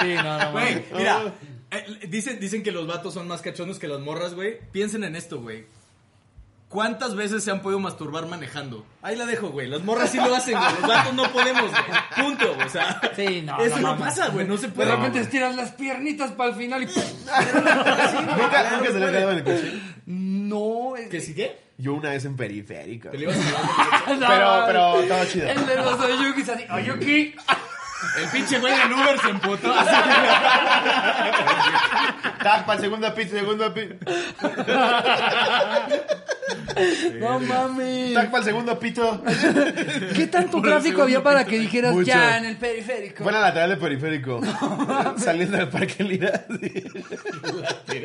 Sí, no, no. Güey, mames. mira. Eh, dicen, dicen que los vatos son más cachondos que las morras, güey. Piensen en esto, güey. ¿Cuántas veces se han podido masturbar manejando? Ahí la dejo, güey. Las morras sí lo hacen, güey. Los vatos no podemos, güey. Punto, o sea. Sí, no, Eso no, no, no, pasa, güey. No se De puede. repente estiras las piernitas para el final y... (laughs) ¿Nunca, nunca se le ha quedado en el coche? No, es ¿Que sí qué? Yo una vez en periférico. Te le ibas a llevar (laughs) No, Pero, pero, todo chido. El de los Oyukis así, (laughs) Oyuki. El pinche güey del Uber se emputó. (laughs) Tapa, el segundo pito, segundo pito. No mames. Tapa, el segundo pito. ¿Qué tanto tráfico había para que dijeras Mucho. ya en el periférico? Fue en la lateral del periférico. Saliendo del parque Lira. sí.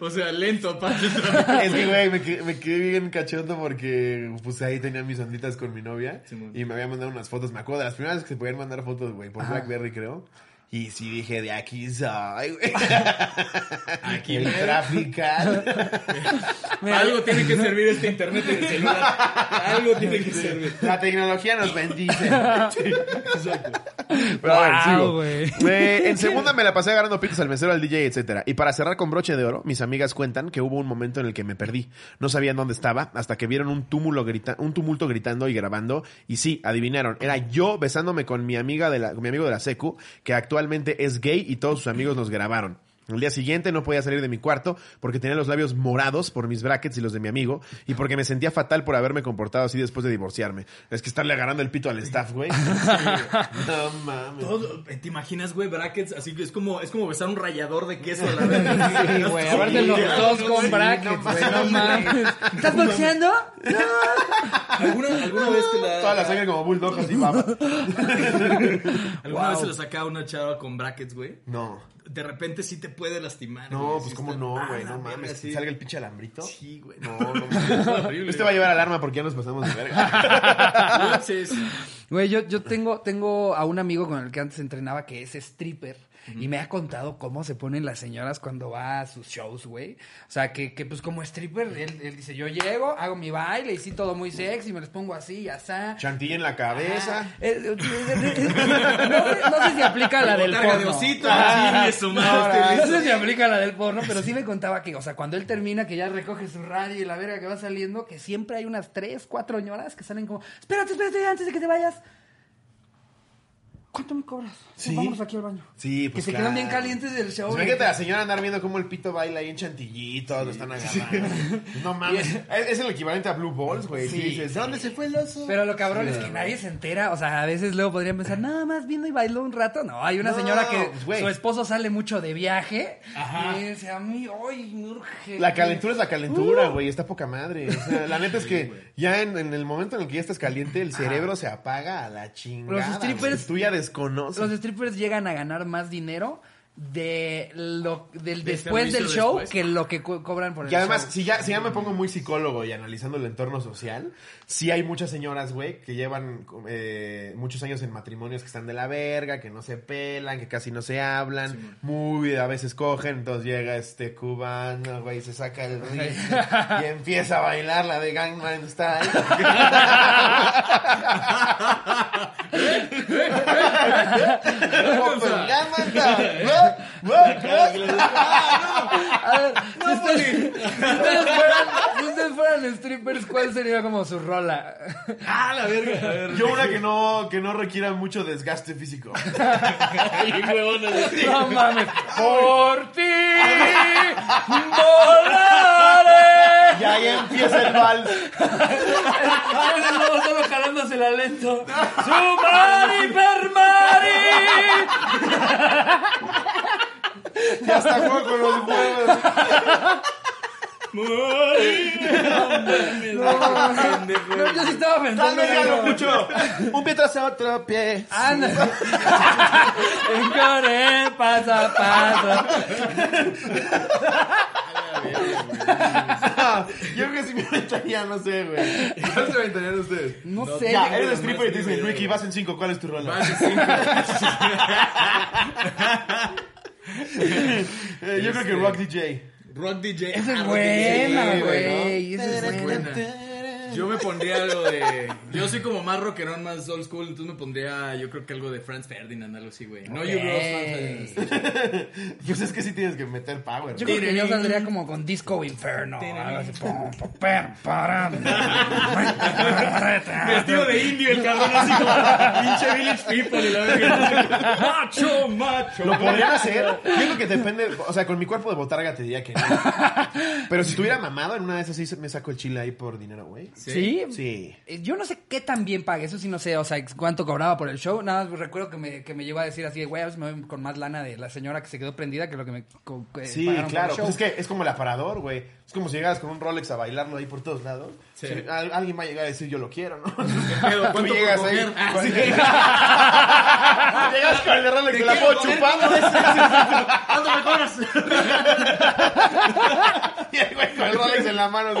O sea, lento, aparte. Es que, güey, me, quedé- me quedé bien cachondo porque, pues, ahí tenía mis onditas con mi novia. Y me había mandado unas fotos. Me acuerdo de las primeras que se podían mandar fotos, güey, por Blackberry, creo. Y sí dije, de aquí soy, güey. Aquí, El trafical. (laughs) Mira, Algo tiene que servir este internet en el celular. Algo tiene que servir. La tecnología nos bendice. Exacto. Pero a ver, Wow, sigo. güey. Eh, en (laughs) segunda me la pasé agarrando pitos al mesero, al DJ, etcétera. Y para cerrar con broche de oro, mis amigas cuentan que hubo un momento en el que me perdí. No sabían dónde estaba hasta que vieron un túmulo grita un tumulto gritando y grabando. Y sí, adivinaron, era yo besándome con mi amiga de la, con mi amigo de la secu, que es gay y todos sus amigos nos grabaron. El día siguiente no podía salir de mi cuarto porque tenía los labios morados por mis brackets y los de mi amigo y porque me sentía fatal por haberme comportado así después de divorciarme. Es que estarle agarrando el pito al staff, güey. (laughs) no mames. Todo, ¿Te imaginas, güey, brackets? Así que es como, es como besar un rallador de queso a la (laughs) vez. Sí, güey, aparte los dos con brackets, güey, no mames. ¿Estás boxeando? (laughs) ¿Alguna, ¿Alguna vez te la... Toda la sangre como bulldog así, baba. (laughs) ¿Alguna vez se la sacaba una chava con brackets, güey? No. De repente sí te puede lastimar. No, güey, pues sí cómo está- no, Ah, güey, la no verga, mames. Que sí. salga el pinche alambrito. Sí, güey. No, no (laughs) mames. Horrible, Este va a llevar alarma porque ya nos pasamos de verga. (laughs) Güey, yo, yo tengo, tengo a un amigo con el que antes entrenaba que es stripper. Y me ha contado cómo se ponen las señoras cuando va a sus shows, güey. O sea, que, que pues como stripper, él, él dice, yo llego, hago mi baile y sí, todo muy sexy, me los pongo así, asá. Chantilly en la cabeza. Eh, eh, no, sé- no sé si aplica la del de porno. osito, Ah, chingue su no, madre. no sé si aplica la del porno, pero sí me contaba que, o sea, cuando él termina, que ya recoge su radio y la verga que va saliendo, que siempre hay unas tres, cuatro ñoras que salen como, espérate, espérate, antes de que te vayas. ¿Cuánto me cobras? Sí. Vámonos aquí al baño. Sí, Que pues se claro. quedan bien calientes del show. Pues a la señora andar viendo cómo el pito baila ahí en chantillito, lo están agarrando. (laughs) No mames. Es, es el equivalente a Blue Balls, güey. Sí. Dices, ¿dónde se fue el oso? Pero lo cabrón es que nadie se entera. O sea, a veces luego podrían pensar, nada más vino y bailó un rato. No, hay una No, señora que pues, su esposo sale mucho de viaje. Ajá. Y dice, a mí, hoy me urge. La calentura es la Uh. calentura, güey. Está poca madre. O sea, la neta es que ya en, en el momento en el que ya estás caliente, el cerebro se apaga a la chingada. Los strippers- güey. Tú ya Los strippers llegan a ganar más dinero de lo del De después del show después. que lo que co- cobran por el Y además, show. si ya, si ya me pongo muy psicólogo y analizando el entorno social, sí hay muchas señoras, güey, que llevan eh, muchos años en matrimonios que están de la verga, que no se pelan, que casi no se hablan, muy a veces cogen, entonces llega este cubano, güey, se saca el ritmo y empieza a bailar la de Gangnam Style. (laughs) (laughs) Gangnam Style. (laughs) ¿No? ¿No? A ver, (laughs) si ustedes, fueran, strippers, ¿cuál sería como su rola? Ah, la verga. A ver. Yo una que no, que no requiera mucho desgaste físico. (laughs) No mames. Por ti volaré. Y ahí empieza el vals. Lobo solo jalándosela lento. Sumari per mari. Ya está juego con los huevos. Morir. No, pendejo. No, yo sí estaba pensando. Dame ya lo mucho. Un pie tras otro pie. Anda. En Corea, paso a paso. Yo creo que sí me aventaría, no sé, güey. ¿Cuál se aventarían ustedes? No, sé. Ya, eres stripper y te dicen, Ricky, vas en 5, ¿cuál es tu rola? Vas en 5 este... Yo creo que este, Rock DJ. Rock DJ. Ah, Esa es buena, güey. Esa es buena. Yo me pondría algo de. Yo soy como más rockerón, más old school, entonces me pondría, yo creo que algo de Franz Ferdinand, algo así, güey. No, You Girls, Franz Ferdinand. (laughs) Pues es que sí tienes que meter power. Yo creo que yo saldría como con Disco Inferno. algo así. Pum, pum. (laughs) Vestido de indio, el cabrón, así como pinche Village People y la verga. Macho, macho. Lo podrían hacer. Yo creo que depende. O sea, con mi cuerpo de botarga te diría que no. Pero si estuviera mamado, en una de esas sí me saco el chile ahí por dinero, güey. ¿Sí? Sí. Eh, Yo no sé qué tan bien pague, eso sí no sé, o sea, cuánto cobraba por el show. Nada más recuerdo que me, que me llegó a decir así, güey, a veces me voy con más lana de la señora que se quedó prendida que lo que me co- que Sí, pagaron por claro. el show. Pues es que es como el aparador, güey. Es como si llegas con un Rolex a bailarlo ahí por todos lados. Sí. Sí, al- alguien va a llegar a decir yo lo quiero, ¿no? (laughs) pedo? ¿Cuánto por coger? Ah, con- sí. (laughs) llegas con el de Rolex, te la puedo chupar. ¿Cuánto me cobras? (laughs) Y el güey con el Rolex en la mano.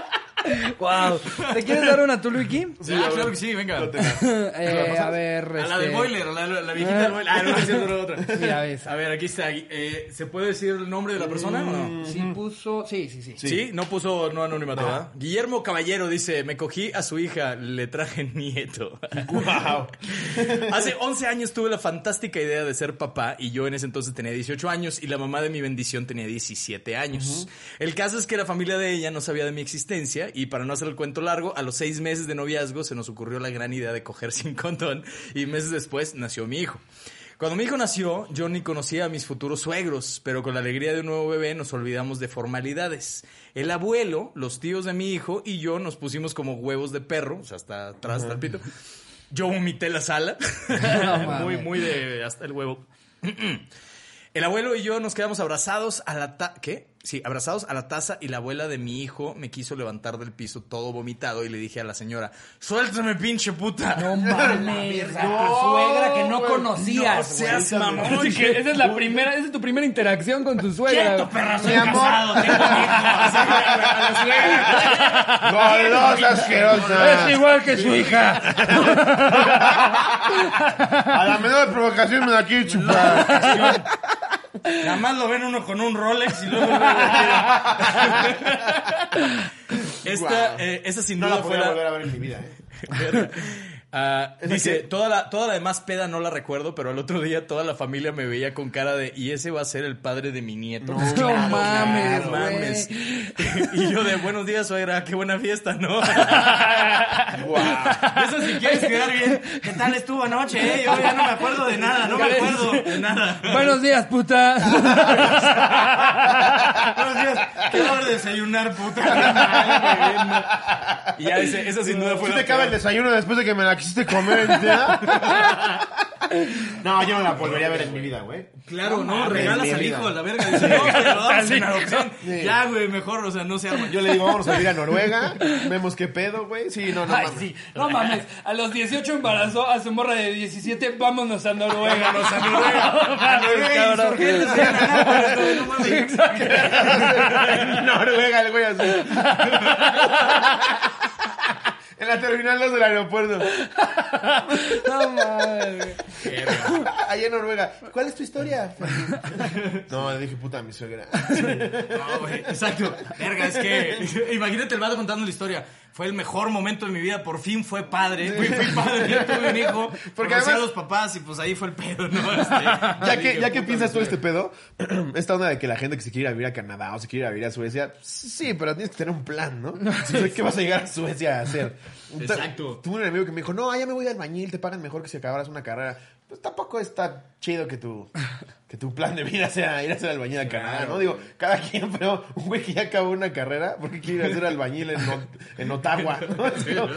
Wow. ¿Te quieres dar una tú, Luiki? Sí, claro que sí, venga. (laughs) Eh, a ver, A la este, del boiler, a la, la viejita del boiler. Ah, no, es cierto, era otra. (laughs) Mira, ves. A ver, aquí está. Eh, ¿Se puede decir el nombre de la persona o no? Sí puso, sí, sí, sí. Sí. no puso no anonimato, ¿verdad? Guillermo Caballero dice, me cogí a su hija, le traje nieto. (laughs) Wow. Hace 11 años tuve la fantástica idea de ser papá y yo en ese entonces tenía 18 años y la mamá de mi bendición tenía 17 años. El caso es que la familia de ella no sabía de mi existencia y para no hacer el cuento largo, a los seis meses de noviazgo se nos ocurrió la gran idea de coger (laughs) sin condón y meses después nació mi hijo. Cuando mi hijo nació, yo ni conocía a mis futuros suegros, pero con la alegría de un nuevo bebé nos olvidamos de formalidades. El abuelo, los tíos de mi hijo y yo nos pusimos como huevos de perro, o sea, hasta atrás, hasta el pito. Yo vomité la sala, (laughs) (laughs) muy, muy de hasta el huevo. (clears throat) El abuelo y yo nos quedamos abrazados a la ta ¿qué? Sí, abrazados a la taza y la abuela de mi hijo me quiso levantar del piso todo vomitado y le dije a la señora, suéltame pinche puta. No (laughs) mames, a tu suegra que no güey. conocías. No seas mamón. Así que esa es la primera, esa es tu primera interacción con tu suegra. Quieto, perra, soy casado. Golosa (laughs) asquerosa. (laughs) Es igual que su hija. A la menor provocación me la quiere chupar. Nada más lo ven uno con un Rolex y luego... luego (laughs) esta, Guau. eh, esta sin No duda la fue la... volver a ver en mi vida, eh. (laughs) Ah, ¿Esa dice, toda la, toda la demás peda no la recuerdo, pero al otro día toda la familia me veía con cara de, y ese va a ser el padre de mi nieto. No, (laughs) No mames, No mames. (laughs) Y yo de, buenos días, suegra, qué buena fiesta, ¿no? (laughs) Eso si quieres quedar bien. ¿Qué tal estuvo anoche, eh? Yo ya no me acuerdo de nada, no me acuerdo de nada. Buenos días, puta. Buenos días. ¿Qué hora de desayunar, puta? Y ya ese, esa sin duda fue ¿Sí la te cabe el desayuno después de que me la quisiste comer entera? (laughs) No, yo no la volvería a ver en mi vida, güey. Claro, no, mames, regalas al hijo a la verga. Dice, no, que lo damos en adopción. Sí. Ya, güey, mejor, o sea, no se arma. Yo le digo, vamos a ir a Noruega, vemos qué pedo, güey. Sí, no, no Ay, mames. sí. No mames. A los 18 embarazó a su morra de 17. Vámonos a Noruega. Vámonos a Noruega. (laughs) (laughs) No mames, cabrón. En Noruega, el güey así. En la terminal 2 del aeropuerto. (laughs) No mames. Allá en Noruega. ¿Cuál es tu historia? (laughs) No, le dije puta a mi suegra. (laughs) No, güey, exacto. Verga, es que imagínate el vato contando la historia. Fue el mejor momento de mi vida, por fin fue padre. Fui, fui padre, tuve un hijo. (laughs) Porque además- a los papás y pues ahí fue el pedo, ¿no? Este, (laughs) Ya que, ya que puta piensas mi este pedo, (clears throat) esta onda de que la gente que se quiere ir a vivir a Canadá o se quiere ir a vivir a Suecia, sí, pero tienes que tener un plan, ¿no? (laughs) ¿Qué vas a llegar a Suecia a hacer? Exacto. Tuve un amigo que me dijo, no, allá me voy al albañil, te pagan mejor que si acabaras una carrera. Pues tampoco está chido que tu, que tu plan de vida sea ir a ser albañil a Canadá, ¿no? Digo, cada quien, pero un güey que ya acabó una carrera, ¿por qué quiere ir a ser albañil en, en Ottawa? (laughs) ¿no?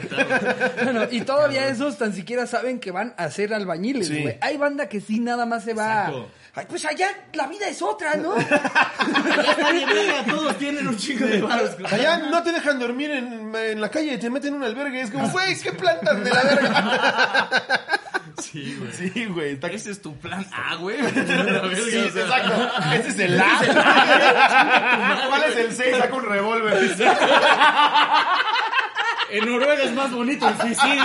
Bueno, y todavía esos tan siquiera saben que van a ser albañiles, Sí. güey. Hay banda que sí nada más se va. Exacto. Ay, pues allá la vida es otra, ¿no? (laughs) Nadie, verga, todos tienen un chico de varos. Allá no te dejan dormir en, en la calle, te meten en un albergue. Es como, güey, ¿qué plantas de la verga? (laughs) Sí, güey. Sí, güey. Ese es tu plan A, güey. (laughs) Vete a (laughs) la verga, Sí, exacto. Ese es el A. (laughs) ¿Cuál es el 6? Saca un revólver. En Noruega es más bonito el suicidio.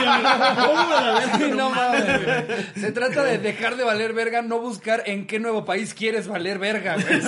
No mames. güey. Se trata de dejar de valer verga, no buscar en qué nuevo país quieres valer verga, güey.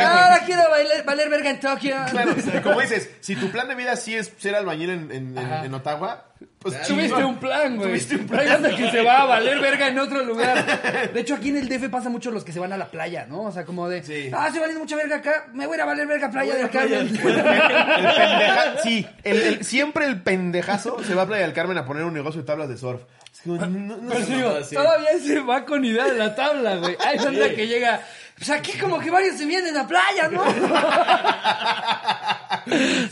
Ahora quiero valer, valer verga en Tokio. Claro, como dices, si tu plan de vida sí es ser albañil en, en, en, en Ottawa, pues Tuviste un plan, güey. Tuviste un plan. Banda que se va a valer verga en otro lugar. De hecho, aquí en el DF pasa mucho los que se van a la playa, ¿no? O sea, como de, Sí. ah, se valiendo mucha verga acá, me voy a ir a valer verga a Playa del Carmen. (laughs) El pendeja, sí, el- el- siempre el pendejazo se va a Playa del Carmen a poner un negocio de tablas de surf. Es como, no, no, no, no. digo, sí. todavía se va con idea de la tabla, güey. Hay banda que llega, pues aquí como que varios se vienen a playa, ¿no? (laughs)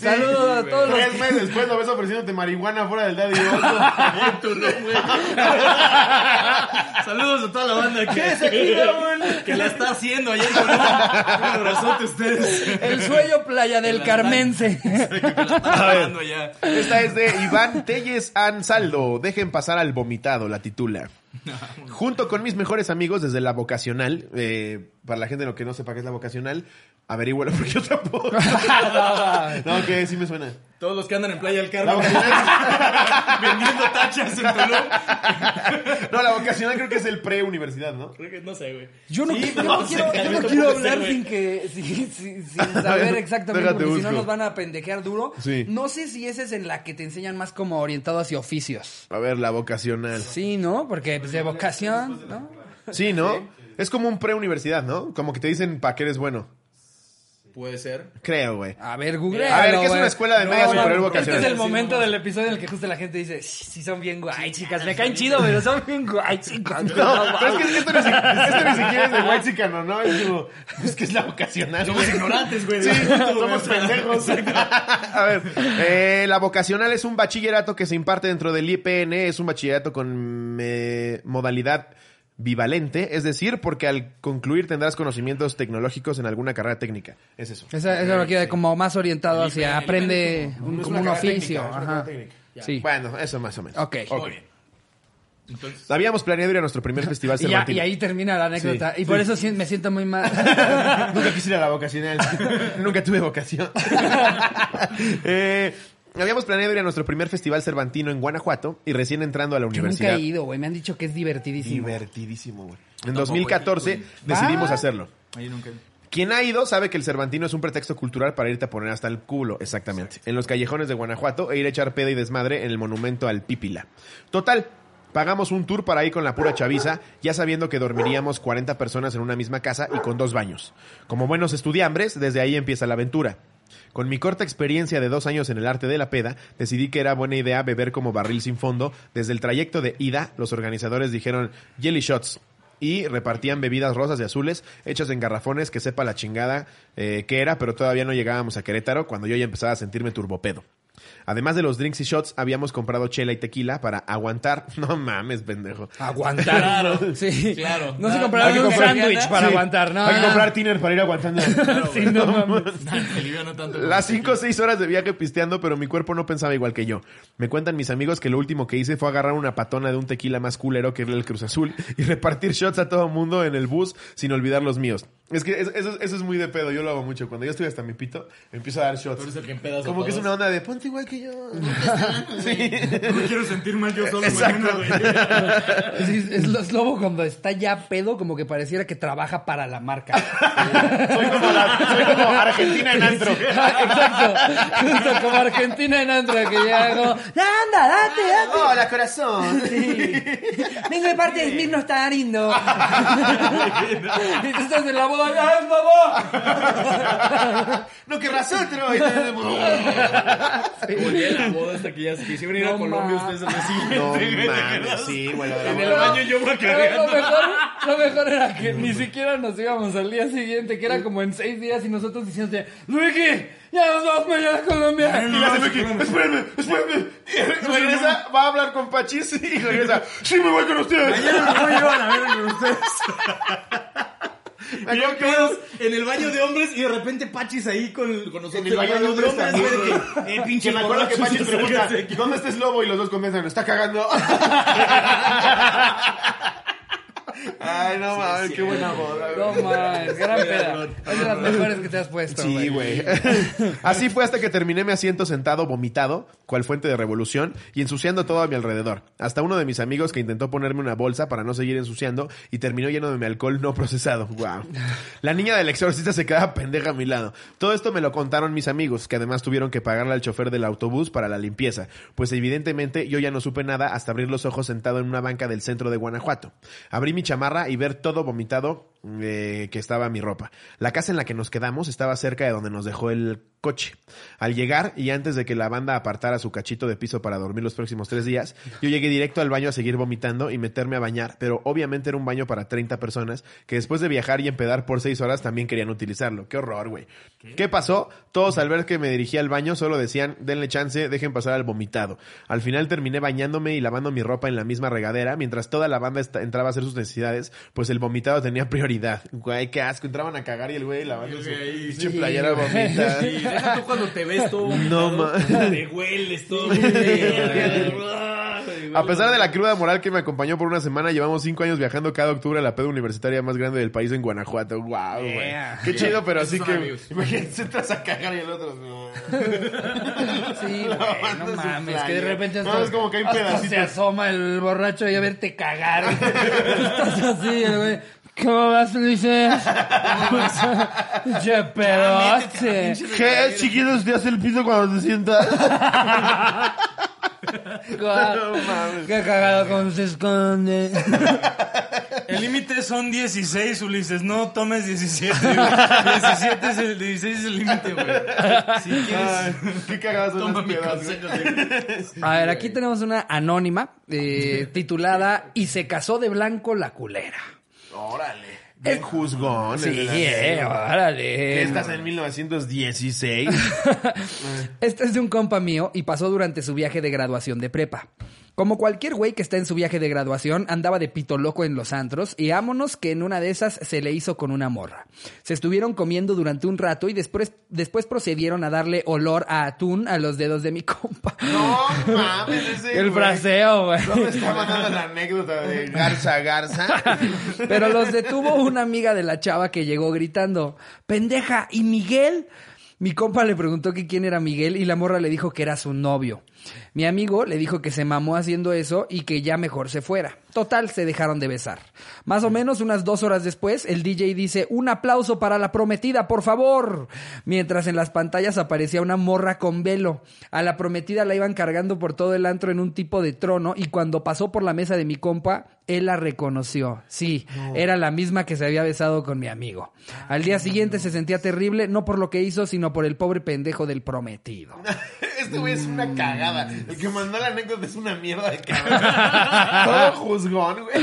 Saludos a todos los Tres que... meses después lo ves ofreciéndote marihuana fuera del Daddy (laughs) güey. Saludos a toda la banda que, que la está haciendo allá en Tulum. Un abrazote a ustedes. El sueño playa del Carmense. (laughs) Esta es de Iván Telles Ansaldo. Dejen pasar al vomitado, la titula. Junto con mis mejores amigos desde la vocacional, eh, para la gente lo que no sepa qué es la vocacional, averígüelo (laughs) porque yo tampoco. (laughs) no, que sí me suena. Todos los que andan en Playa del Carmen (laughs) vendiendo tachas en Tulum. no, la vocacional creo que es el pre-universidad, ¿no? Creo que no sé, güey. Yo no, Sí, yo no no sé, quiero, yo no ¿cómo quiero ser, hablar sin que sin, sin- sin saber exactamente porque si no nos van a pendejear duro. Sí. No sé si esa es en la que te enseñan más como orientado hacia oficios. A ver, la vocacional. Sí, ¿no? Porque pues, de vocación, ¿no? Sí, ¿no? Es como un pre-universidad, ¿no? Como que te dicen para qué eres bueno. Puede ser. Creo, güey. A ver, Google. A ver, ¿qué es una escuela de media superior vocacional? Este es el momento no. del episodio en el que justo la gente dice, sí son bien guay, chicas, me caen chido, pero son bien guay, chicas. No, (laughs) pero es que esto ni, si- esto ni siquiera es de (laughs) white chicano, ¿no? Es como, es que es la vocacional. Somos ignorantes, güey. Sí, somos pendejos. (laughs) A ver, eh, la vocacional es un bachillerato que se imparte dentro del IPN, es un bachillerato con eh, modalidad bivalente, es decir, porque al concluir tendrás conocimientos tecnológicos en alguna carrera técnica. Es eso. Esa, esa es lo que iba como más orientado El hacia aprende el un- como una un oficio. técnica, Ajá. Sí. Bueno, eso más o menos. Ok. Muy bien. Entonces, Habíamos planeado ir a nuestro primer (laughs) festival Y, ya- y ahí termina la anécdota. Sí, y por sí. eso me siento muy mal. (laughs) Nunca quise ir a la vocacional. (laughs) Nunca tuve vocación. Eh, habíamos planeado ir a nuestro primer festival cervantino en Guanajuato y recién entrando a la Yo nunca universidad. he ido, güey. Me han dicho que es divertidísimo. Divertidísimo, güey. En Tampoco, 2014 güey. decidimos hacerlo. ahí nunca. Quien ha ido sabe que el Cervantino es un pretexto cultural para irte a poner hasta el culo, exactamente. En los callejones de Guanajuato e ir a echar peda y desmadre en el monumento al Pípila. Total, pagamos un tour para ir con la pura chaviza, ya sabiendo que dormiríamos 40 personas en una misma casa y con dos baños. Como buenos estudiambres, desde ahí empieza la aventura. Con mi corta experiencia de dos años en el arte de la peda, decidí que era buena idea beber como barril sin fondo. Desde el trayecto de ida, los organizadores dijeron Jelly Shots y repartían bebidas rosas y azules hechas en garrafones que sepa la chingada eh, que era, pero todavía no llegábamos a Querétaro cuando yo ya empezaba a sentirme turbopedo. Además de los drinks y shots, habíamos comprado chela y tequila para aguantar. (laughs) No mames, pendejo. Aguantar. Claro. (laughs) Sí. Claro. No se Hay compraron que un comprar- sándwich para Sí. aguantar, ¿no? Hay que comprar tiner para ir aguantando. (laughs) Sí, no mames. Tanto. Las 5 o 6 horas de viaje pisteando, pero mi cuerpo no pensaba igual que yo. Me cuentan mis amigos que lo último que hice fue agarrar una patona de un tequila más culero que era el Cruz Azul y repartir shots a todo mundo en el bus sin olvidar los míos. Es que eso, eso- eso es muy de pedo, yo lo hago mucho. Cuando yo estoy hasta mi pito, empiezo a dar shots. Eres el que Como que es una onda de ponte igual que yo. (laughs) sí. No me quiero sentir mal yo solo Exacto. mañana, güey. (laughs) Es, es lobo cuando está ya pedo, como que pareciera que trabaja para la marca. (laughs) Soy como, la- soy como Argentina en antro. Exacto. Justo como Argentina en Andra, que ya como, anda, date, date. Hola, corazón. Sí. Vengo de parte de Smirno Starindo. y tú estás en la ¡ah, es mamá! No querrás otro. Oye, la boda hasta que ya se quisieron ir a No Colombia ma- ustedes al día siguiente, No (laughs) güey, ¿te mames, acuerdas? sí, güey. de la En el baño yo Pero lo mejor, lo mejor era que ni siquiera nos íbamos al día siguiente, que era como en seis días y nosotros diciendo, Luigi, ya nos vamos mañana a Colombia. Y le hace Luigi, espérame, espérame. Y regresa, va a hablar con Pachis y regresa, sí me voy con ustedes. Mañana me voy a llevar a ver con ustedes. (laughs) Y pedos en el baño de hombres y de repente Pachis ahí con, con nosotros. En el baño de hombres también, que, eh, pinche Que me acuerdo que Pachis pregunta. ¿dónde está Slobo? Y los dos comienzan, está cagando. (laughs) Ay, no mames, qué buena boda. No mames, gran peda. Es de las mejores que te has puesto, Sí, güey. (laughs) Así fue hasta que terminé mi asiento sentado, vomitado, cual fuente de revolución, y ensuciando todo a mi alrededor. Hasta uno de mis amigos que intentó ponerme una bolsa para no seguir ensuciando y terminó lleno de mi alcohol no procesado. Wow. La niña del exorcista se quedaba pendeja a mi lado. Todo esto me lo contaron mis amigos, que además tuvieron que pagarle al chofer del autobús para la limpieza, pues evidentemente yo ya no supe nada hasta abrir los ojos sentado en una banca del centro de Guanajuato. Abrí mi chamarra y ver todo vomitado eh, que estaba mi ropa. La casa en la que nos quedamos estaba cerca de donde nos dejó el coche. Al llegar y antes de que la banda apartara su cachito de piso para dormir los próximos tres días, yo llegué directo al baño a seguir vomitando y meterme a bañar, pero obviamente era un baño para 30 personas que después de viajar y empedar por seis horas también querían utilizarlo. Qué horror, güey. ¿Qué? pasó? Todos al ver que me dirigía al baño solo decían, denle chance, dejen pasar al vomitado. Al final terminé bañándome y lavando mi ropa en la misma regadera, mientras toda la banda entraba a hacer sus necesidades, pues el vomitado tenía (laughs) prioridad. Güey, qué asco. Entraban a cagar y el güey lavando su pinche sí, playera vomita. Y deja tú cuando te ves todo (laughs) No, ma- te hueles todo. (laughs) A pesar de la cruda moral que me acompañó por una semana, llevamos cinco años viajando cada octubre a la peda universitaria más grande del país en Guanajuato. Wow, güey. Yeah. Qué chido, pero Esos así que amigos. imagínate entras a cagar y el otro. no. (laughs) Sí, güey, no mames, playa. que de repente No, es como que hay pedacitos. se asoma el borracho y a verte cagar. Estás así, güey. ¿Cómo vas, Luises? (laughs) Che pedote. ¿Qué? Chiquitos, te hace el piso cuando te sientas. (laughs) No mames. Qué cagado cómo se esconde. (laughs) El límite son 16, Ulises. No tomes 17. güey. 17 es el, 16 es el límite, güey. Si Ay, quieres, qué cagadas son toma las mi consejo. güey. A ver, aquí tenemos una anónima eh, titulada Y se casó de blanco la culera. Órale. Bien juzgón. Sí, eh, órale. ¿Qué estás en 1916? (laughs) Este es de un compa mío y pasó durante su viaje de graduación de prepa. Como cualquier güey que está en su viaje de graduación, andaba de pito loco en los antros y ámonos que en una de esas se le hizo con una morra. Se estuvieron comiendo durante un rato y después, después procedieron a darle olor a atún a los dedos de mi (laughs) compa. no mames, ese El güey. fraseo, güey. No me está mandando la anécdota de Garza Garza. (laughs) Pero los detuvo una amiga de la chava que llegó gritando, pendeja, ¿y Miguel? Mi compa le preguntó que quién era Miguel y la morra le dijo que era su novio. Mi amigo le dijo que se mamó haciendo eso y que ya mejor se fuera. Total, se dejaron de besar. Más o menos unas dos horas después, el DJ dice, un aplauso para la prometida, por favor. Mientras en las pantallas aparecía una morra con velo. A la prometida la iban cargando por todo el antro en un tipo de trono y cuando pasó por la mesa de mi compa, él la reconoció. Sí, era la misma que se había besado con mi amigo. Al día siguiente se sentía terrible, no por lo que hizo, sino por el pobre pendejo del prometido. (laughs) Este güey es una cagada. El que mandó la anécdota es una mierda de cabrón. (laughs) Todo juzgón, güey.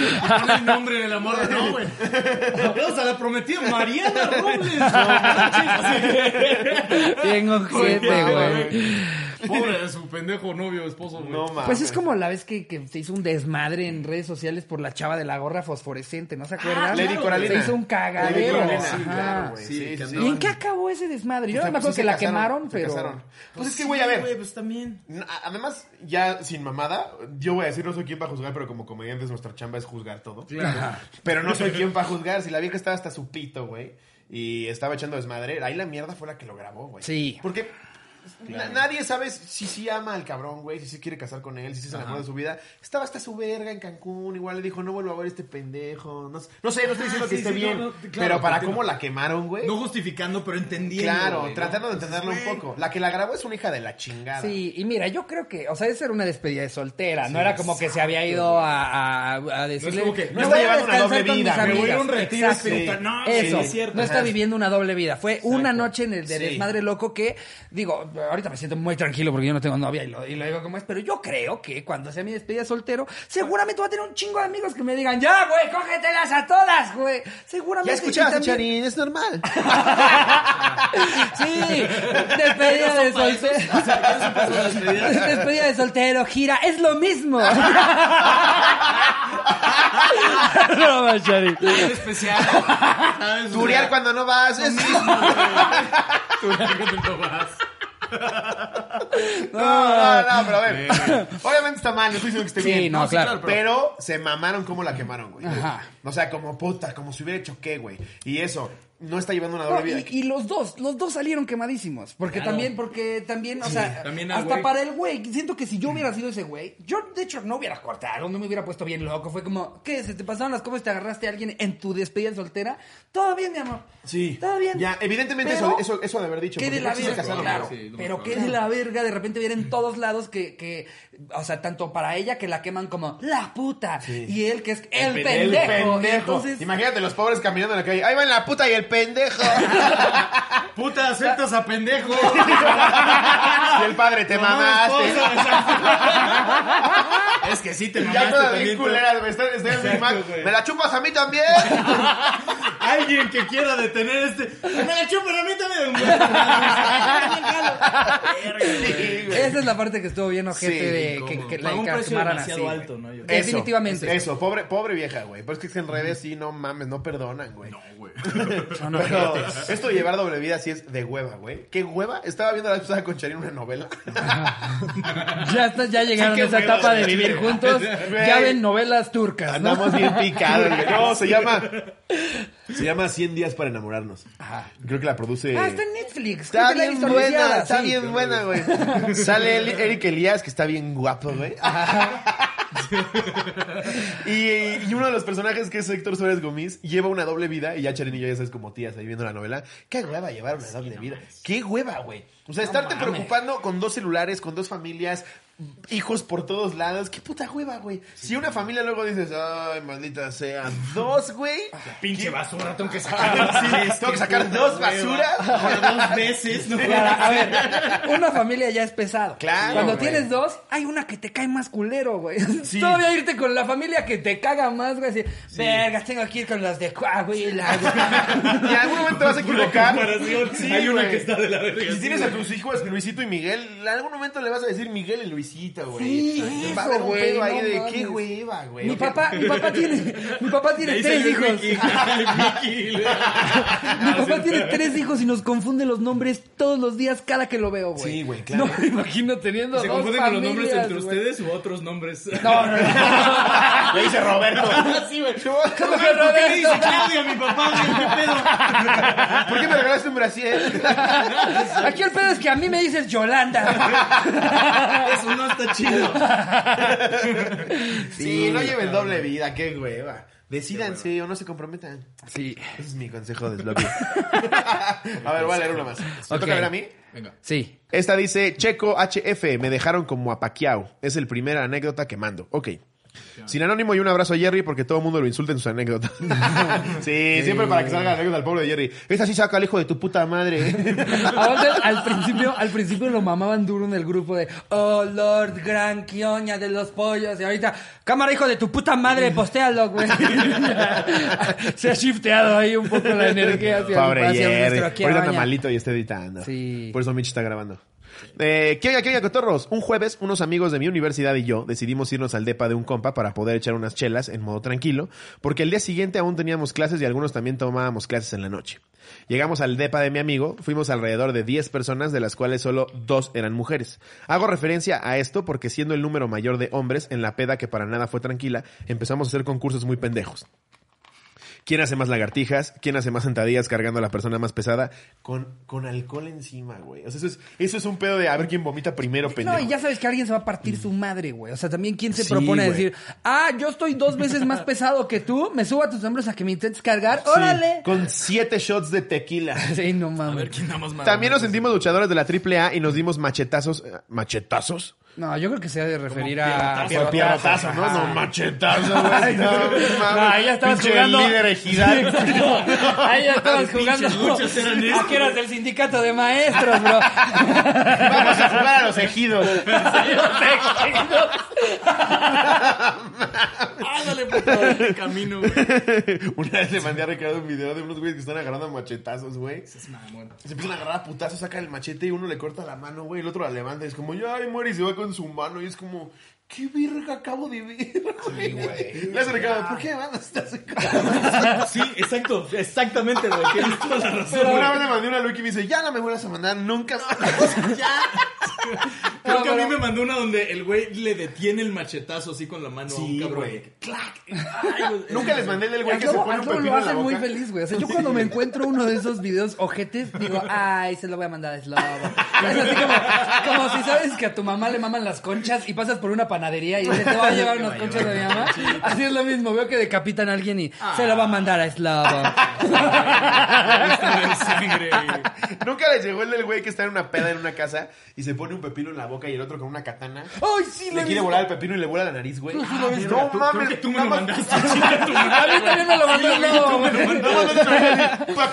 El nombre de la morra, no, güey. Vamos a la prometida Mariana Robles. No. Bien ojete, güey. Pobre de su pendejo novio, esposo, güey. No mames. Pues es como la vez que, que se hizo un desmadre en redes sociales por la chava de la gorra fosforescente, ¿no se acuerdan? Lady Coralina. Se hizo un cagadero. Sí, claro, güey. Sí, Sí. ¿Y en qué acabó ese desmadre? Yo O sea, no me pues acuerdo sí que se la casaron, quemaron, se pero... casaron. Pues es que, Sí, güey, a ver. güey, pues también. Además, ya sin mamada, yo voy a decir, no soy quien para juzgar, pero como comediantes nuestra chamba es juzgar todo. Claro. Pero no soy quien para juzgar. Si la vieja estaba hasta su pito, güey, y estaba echando desmadre, ahí la mierda fue la que lo grabó, güey. Sí. Porque na- nadie sabe si sí ama al cabrón, güey, si sí quiere casar con él, si sí se enamoró de su vida. Estaba hasta su verga en Cancún, igual le dijo, no vuelvo a ver este pendejo. No, sé- no sé, no estoy diciendo que sí, esté sí, bien, no, no, claro, pero para cómo la quemaron, güey. No justificando, pero entendiendo. Claro, tratando de entenderlo un poco. La que la grabó es una hija de la chingada. Sí, y mira, yo creo que, o sea, esa era una despedida de soltera, no era como que se había ido a, a, a decirle... como que, "Me no voy está llevando una doble vida, me Me voy a amigas". un retiro espiritual. No, Eso, sí, es cierto. no está viviendo una doble vida. Fue una noche en el de desmadre loco que, digo, ahorita me siento muy tranquilo porque yo no tengo novia y lo, y lo digo como es, pero yo creo que cuando sea mi despedida de soltero, seguramente voy a tener un chingo de amigos que me digan, ya, güey, cógetelas a todas, güey. Seguramente. Ya escuchaste, también- Charín, es normal. (laughs) (laughs) Sí, despedida de soltero. Despedida de soltero, gira, es lo mismo. (laughs) no, Machari. Es especial. Turial cuando no vas. Es... Turial cuando no vas. No, no, no, pero a ver. Obviamente está mal, no estoy diciendo que esté Sí, bien. no, sí, claro. Pero se mamaron como la quemaron, güey. Ajá. O sea, como puta, como si hubiera hecho qué, güey. Y eso, no está llevando una No, doble vida. y, y los dos, los dos salieron quemadísimos. Porque Claro. también, porque también, o sea, también hasta güey. para el güey, siento que si yo hubiera sido ese güey, yo de hecho no hubiera cortado, no me hubiera puesto bien loco. Fue como, ¿qué? ¿Se te pasaron las cosas y te agarraste a alguien en tu despedida de soltera? Todo bien, mi amor. Sí. Todo bien. Ya, evidentemente Pero- eso, eso, eso de haber dicho. Qué de la verga, casaron, claro. Sí, no pero qué de la verga de repente ver en todos lados que, que, o sea, tanto para ella que la queman como la puta y él que es el, El pendejo. Entonces, Imagínate los pobres caminando en la calle. Ahí va en la puta y el pendejo. (laughs) Puta, aceptas a pendejo. y el padre, te Mamá, mamaste. esposa, exacto. Es que sí te mamaste Ya todas bien también. culeras, güey. Estoy, estoy en Big Mac. Güey. ¿Me la chupas a mí también? (laughs) Alguien que quiera detener este. Me la chupan a mí también. Sí, güey. esa es la parte que estuvo bien ojete Sí, de que, que la Pagó un precio quemaran demasiado así. alto, ¿no? Yo- Eso. Definitivamente. Eso, eso, pobre, pobre vieja, güey. Pero es que en redes sí, no mames, no perdonan, güey. No, güey. (laughs) Son Pero ojetes. esto de llevar doble vida sí es de hueva, güey. ¿Qué hueva? Estaba viendo la vez pasada con Charín una novela. (laughs) Ya, está- ya llegaron Sí, a esa hueva, etapa de vivir juntos. Ya ven novelas turcas, ¿no? Andamos bien picados, güey. No, se llama. (laughs) Se llama 100 días para enamorarnos. Ajá. Creo que la produce. Ah, está en Netflix. Está Creo bien buena, está sí. bien buena, güey. (laughs) Sale Eric Elías, que está bien guapo, güey. (laughs) y, y uno de los personajes, que es Héctor Suárez Gómez, lleva una doble vida. Y ya Charín y yo ya sabes como tías ahí viendo la novela. ¿Qué hueva llevar una doble vida? ¿Qué hueva, güey? O sea, estarte mames. preocupando con dos celulares, con dos familias, hijos por todos lados. Qué puta hueva, güey. Si una familia luego dices, ay, maldita sea, dos, güey. Pinche basura, tengo que (laughs) sacar. Sí, tengo que sacar dos basuras. dos veces, ¿no? Claro, a ver, (laughs) una familia ya es pesado. Claro, Cuando güey. tienes dos, hay una que te cae más culero, güey. Todavía irte con la familia que te caga más, güey. Así, vergas, tengo que ir con los de Coahuila, güey. (laughs) Y en algún momento vas a equivocar. Sí, Hay una güey. que está de la verga. Si sí, tienes a tus hijos, Luisito y Miguel, en algún momento le vas a decir Miguel y Luisito, güey. Sí, Va a haber un güey, pedo ahí no de mames. qué hueva, güey. Mi papá, mi papá tiene, mi papá tiene tres hijos. Mickey. (laughs) Mickey. Mi papá tiene tres hijos y nos confunde los nombres todos los días cada que lo veo, güey. Sí, güey, claro. No me imagino teniendo ¿Se dos confunden con los nombres entre güey. ustedes u otros nombres? No, no, no. (laughs) Le dice Roberto. sí, güey. ¿Cómo que ¿Por qué le Roberto? dice Claudia a mi papá? ¿Qué pedo? ¿Por qué me regalaste un brasier? Aquí el pedo es que a mí me dices Yolanda. Eso no está chido. (laughs) Sí, no lleven doble vida, qué hueva. Decídanse o no se comprometan. Sí. Ese es mi consejo de Sloppy. (laughs) a ver, voy a leer una más. ¿Me Ok. toca ver a mí? Venga. Sí. Esta dice, Checo HF, me dejaron como a Paquiao. Es el primer anécdota que mando. Ok. Sin anónimo y un abrazo a Jerry porque todo el mundo lo insulta en sus anécdotas. (laughs) sí, siempre para que salga la anécdota del pobre de Jerry. Esa sí saca al hijo de tu puta madre. (laughs) Aparte, al principio, al principio lo mamaban duro en el grupo de Oh Lord, gran quioña de los pollos. Y ahorita, cámara hijo de tu puta madre, postéalo, güey. (laughs) Se ha shifteado ahí un poco la energía hacia, Pobre hacia Jerry. nuestro Ahorita quioña. malito y está editando. Sí. Por eso Mitch está grabando. Eh, ¿Qué oiga, qué oiga, cotorros? Un jueves, unos amigos de mi universidad y yo decidimos irnos al depa de un compa para poder echar unas chelas en modo tranquilo, porque el día siguiente aún teníamos clases y algunos también tomábamos clases en la noche. Llegamos al depa de mi amigo, fuimos alrededor de 10 personas, de las cuales solo dos eran mujeres. Hago referencia a esto porque siendo el número mayor de hombres, en la peda que para nada fue tranquila, empezamos a hacer concursos muy pendejos. ¿Quién hace más lagartijas? ¿Quién hace más sentadillas cargando a la persona más pesada? Con, con alcohol encima, güey. O sea, eso es, eso es un pedo de a ver quién vomita primero, pendejo. No, y ya sabes que alguien se va a partir su madre, güey. O sea, también quién se Sí, propone a güey. decir, ah, yo estoy dos veces más (laughs) pesado que tú, me subo a tus hombros a que me intentes cargar, Sí, órale. Con siete shots de tequila. (laughs) Sí, no A mames. ver quién da más mal. También nos sentimos luchadores de la AAA y nos dimos machetazos. eh, ¿Machetazos? No, yo creo que se ha de referir a... pierrotazo. Pierrotazo, ¿no? No, machetazo, (laughs) güey. No. No, ahí ya estabas Pinche jugando. líder ejidal. (laughs) Ahí ya estabas jugando. ¿A qué eras del sindicato de maestros, bro? (laughs) Vamos a jugar a los ejidos. Ándale por el camino, güey. (laughs) Una vez le mandé a Ricardo un video de unos güeyes que están agarrando machetazos, güey. Es mamón. Se empiezan a agarrar a putazos, saca el machete y uno le corta la mano, güey. El otro la levanta y es como, ya, ay, muere y se va con su mano. Y es como, ¿qué verga acabo de ver, (laughs) güey? Le hace Ricardo, ¿por qué estas cosas? Sí, exacto. Exactamente, güey. Tienes toda la razón. Pero una vez le mandé una Luke y me dice, ya no me vuelvas a mandar nunca más. (laughs) Creo que a mí me mandó una donde el güey le detiene el machetazo así con la mano a un Sí, cabrón. güey. ¡Clac! (laughs) Ay. Nunca les mandé el del güey que se pone un pepino lo en la hace muy feliz, güey. O sea, yo cuando me encuentro uno de esos videos ojetes, digo, (laughs) ay, se lo voy a mandar a Slobo. Es así como, como si sabes que a tu mamá le maman las conchas y pasas por una panadería y dice, te va a llevar unas conchas de mi mamá. Así es lo mismo, veo que decapitan a alguien y se lo va a mandar a Slobo. (laughs) Nunca les llegó el del güey que está en una peda en una casa y se pone un pepino en la boca y el otro con una katana. ¡Ay, sí, Le quiere volar el pepino y le vuela la nariz, güey. No Tú- mames, creo que tú me lo mandaste. Tu (laughs) A mí también me lo ¡pac!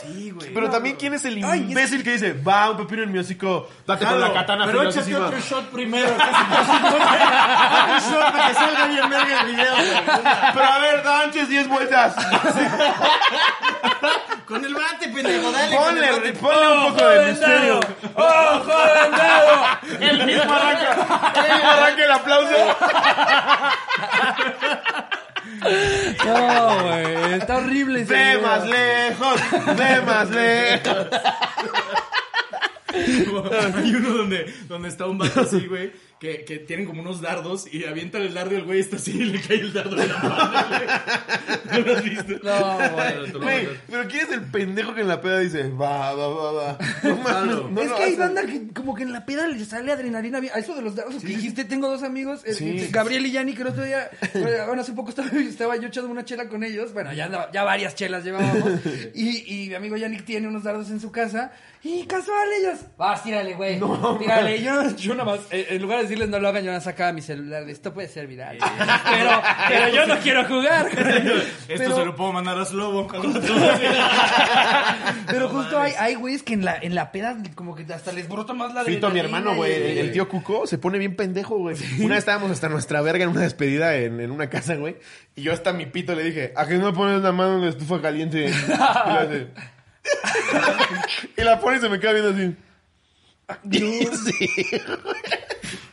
Sí, güey. Pero también, ¿quién es el imbécil que dice, va, un pepino en mi hocico, date con la katana Pero échate filosísima"? otro shot primero. Un (laughs) shot para que salga bien verga el video. Pero a ver, antes 10 vueltas. Con el bate, pendejo, dale. Ponle, ponle un poco de misterio. ¡Oh, joven El mismo arranca. El mismo arranca el aplauso. No, güey, está horrible ese Ve video. más lejos, ve más lejos. Hay uno donde, donde está un vato así, güey, que, que tienen como unos dardos y avientan el dardo y el güey está así y le cae el dardo en la mano. güey. (laughs) ¿No lo has visto? No, güey. Bueno, lo Güey, pero ¿quién es el pendejo que en la peda dice, va, va, va, va? (laughs) No no es que hay banda que como que en la peda le sale adrenalina. A eso de los dardos que dijiste, tengo dos amigos, eh, Sí. eh, Gabriel y Yanni, que el otro día, bueno, bueno, hace poco estaba, (laughs) estaba yo echando una chela con ellos. Bueno, ya, andaba- ya varias chelas llevábamos. y, y mi amigo Yannick tiene unos dardos en su casa. Y casual ellos, vas, tírale, güey. tírale. Y yo, yo nada más, eh, en lugar de decirles no lo hagan, yo más sacaba mi celular. de, Esto puede ser viral. (laughs) pero, pero yo no quiero jugar. (laughs) Esto Pero- se lo puedo mandar a Slobo (laughs) Pero justo hay, hay güeyes que en la, en la peda como que hasta les brota más la Fito, mi hermano, güey, el, el tío Cuco, se pone bien pendejo, güey. Una vez estábamos hasta nuestra verga en una despedida en, en una casa, güey. Y yo hasta mi pito le dije, ¿a qué no pones la mano en la estufa caliente? Y, hace- la pone y se me queda viendo así. Sí.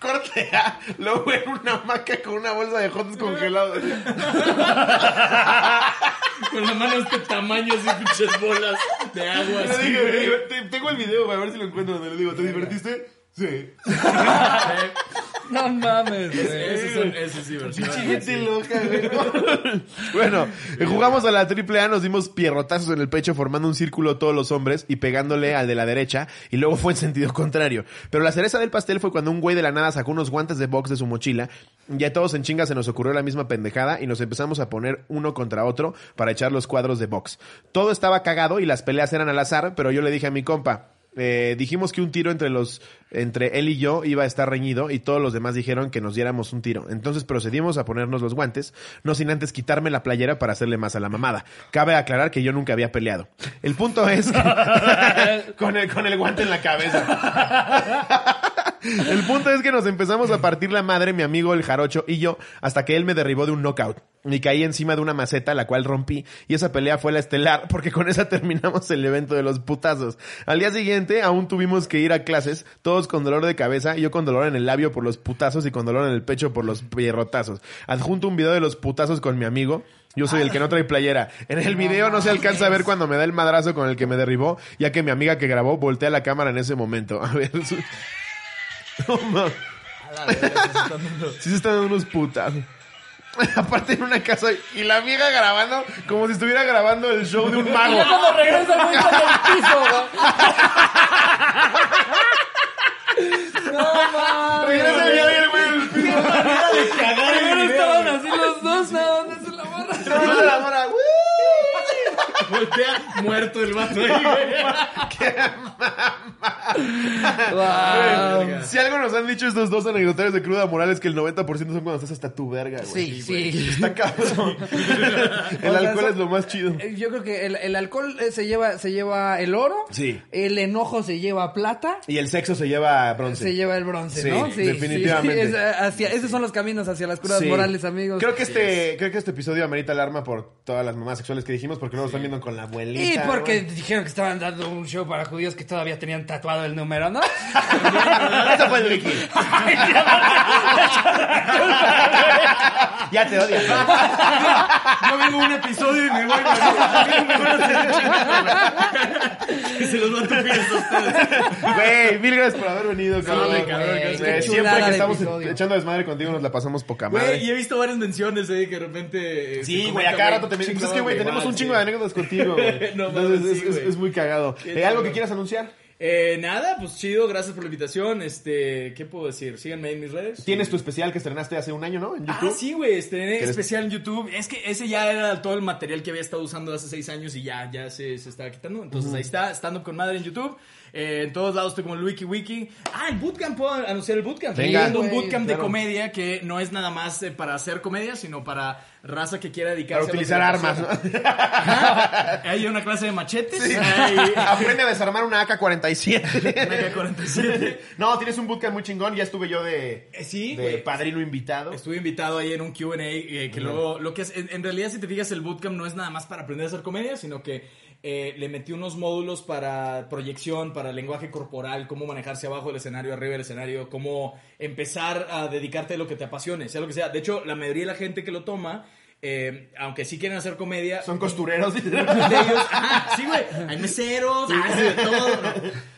Corte A, luego en una hamaca con una bolsa de jotes congelados. Con la mano de este tamaño, así pinches bolas de agua. Le Así, dije, güey. le digo, "Te- tengo el video, güey, a ver si lo encuentro donde le digo, ¿te divertiste? Sí. No mames, güey. Eso es diversión. Gente loca, güey. (laughs) bueno, eh, jugamos a la triple A, nos dimos pierrotazos en el pecho formando un círculo todos los hombres y pegándole al de la derecha y luego fue en sentido contrario. Pero la cereza del pastel fue cuando un güey de la nada sacó unos guantes de box de su mochila y a todos en chinga se nos ocurrió la misma pendejada y nos empezamos a poner uno contra otro para echar los cuadros de box. Todo estaba cagado y las peleas eran al azar, pero yo le dije a mi compa, eh, dijimos que un tiro entre los entre él y yo iba a estar reñido y todos los demás dijeron que nos diéramos un tiro. Entonces procedimos a ponernos los guantes, no sin antes quitarme la playera para hacerle más a la mamada. Cabe aclarar que yo nunca había peleado. El punto es que (laughs) con el con el guante en la cabeza. El punto es que nos empezamos a partir la madre, mi amigo el jarocho y yo, hasta que él me derribó de un knockout. Y caí encima de una maceta, la cual rompí. Y esa pelea fue la estelar, (laughs) porque con esa terminamos el evento de los putazos. Al día siguiente, aún tuvimos que ir a clases, todos con dolor de cabeza, yo con dolor en el labio por los putazos y con dolor en el pecho por los pierrotazos. Adjunto un video de los putazos con mi amigo. Yo soy el que no trae playera. En el video no se alcanza a ver cuando me da el madrazo con el que me derribó, ya que mi amiga que grabó voltea la cámara en ese momento. A ver, (laughs) su-. (laughs) Sí se están dando unos putas. (laughs) Aparte en una casa y la vieja grabando como si estuviera grabando el show de un mago. Cuando regresa el piso, güey. No mames. Regresa el día y el güey en el piso. Primero estaban así los dos, en la. Toda la ¡Woo! Voltea muerto el vato ahí, güey. Wow. Si algo nos han dicho estos dos anecdotarios de cruda moral es que el 90% son cuando estás hasta tu verga, güey. Sí, sí. Está cabrón. (laughs) El O sea, alcohol es lo más chido. Eh, Yo creo que el, el alcohol eh, se lleva, se lleva el oro. Sí. El enojo se lleva plata. Y el sexo se lleva bronce. Se lleva el bronce, Sí, ¿no? definitivamente. (laughs) es, eh, hacia, esos son los caminos hacia las curas Sí. morales, amigos. Creo que este, creo que este episodio amerita alarma por todas las mamás sexuales que dijimos, porque no lo están viendo con la abuelita. Y porque güey. dijeron que estaban dando un show para judíos que todavía tenían tatuado el número, ¿no? (laughs) Eso fue el Ricky. ya te odio. Yo vengo un episodio y me voy. Que (laughs) se los va a tupir a ustedes. Güey, mil gracias por haber venido, cabrón. Güey, Siempre que estamos episodio. echando desmadre contigo nos la pasamos poca madre. Güey, y he visto varias menciones, eh, que de repente. eh, Sí, güey, a comenta, cada rato te Pues es que, güey, tenemos un chingo de anécdotas contigo, (laughs) güey. No Entonces es, muy cagado. Eh, ¿Algo que quieras anunciar? Eh, nada, pues chido, gracias por la invitación. Este, ¿qué puedo decir? Síganme en mis redes. Tienes tu especial que estrenaste hace un año, ¿no? En Ah, YouTube. sí, güey, estrené especial en YouTube. Es que ese ya era todo el material que había estado usando hace seis años y ya, ya se, se estaba quitando. Entonces ahí está, estando con madre en YouTube. Eh, en todos lados estoy como el Wiki Wiki. Ah, el Bootcamp, puedo anunciar el Bootcamp. Venga. Un Bootcamp claro. de comedia que no es nada más eh, para hacer comedia, sino para raza que quiera dedicarse Para utilizar a armas. Hay una clase de machetes. Hay Aprende a desarmar una AK-47. una AK-47. no, tienes un bootcamp muy chingón. Ya estuve yo de, Eh, sí, de padrino invitado. Estuve invitado ahí en un Q&A eh, que luego, lo que es, en, en realidad si te fijas el bootcamp no es nada más para aprender a hacer comedia, sino que eh, le metí unos módulos para proyección, para lenguaje corporal, cómo manejarse abajo del escenario, arriba del escenario, cómo empezar a dedicarte a lo que te apasione, sea lo que sea. De hecho, la mayoría de la gente que lo toma eh, aunque sí quieren hacer comedia, Son costureros. de ellos, ajá, sí, güey, hay meseros, hay de todo.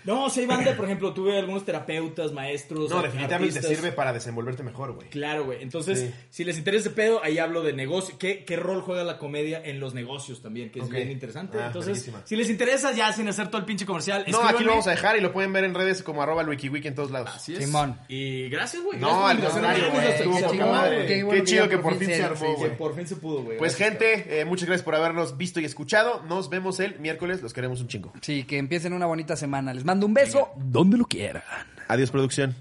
No, no hay banda, por ejemplo, tuve algunos terapeutas, maestros, No, definitivamente artistas. sirve para desenvolverte mejor, güey. Claro, güey. Entonces, Sí. si les interesa ese pedo, ahí hablo de negocio. ¿Qué, ¿Qué rol juega la comedia en los negocios también? Que es bien interesante. Ah, Entonces, si les interesa, ya sin hacer todo el pinche comercial, No, aquí lo vamos a dejar y lo pueden ver en redes como arroba WikiWiki en todos lados. Así es. Simón. Y gracias, güey. No, al contrario, güey. Qué chido que por fin se armó, güey. por fin se pudo, güey. Pues gente, eh, muchas gracias por habernos visto y escuchado. Nos vemos el miércoles. Los queremos un chingo. Sí, que empiecen una bonita semana. Les mando un beso donde lo quieran. Adiós, producción.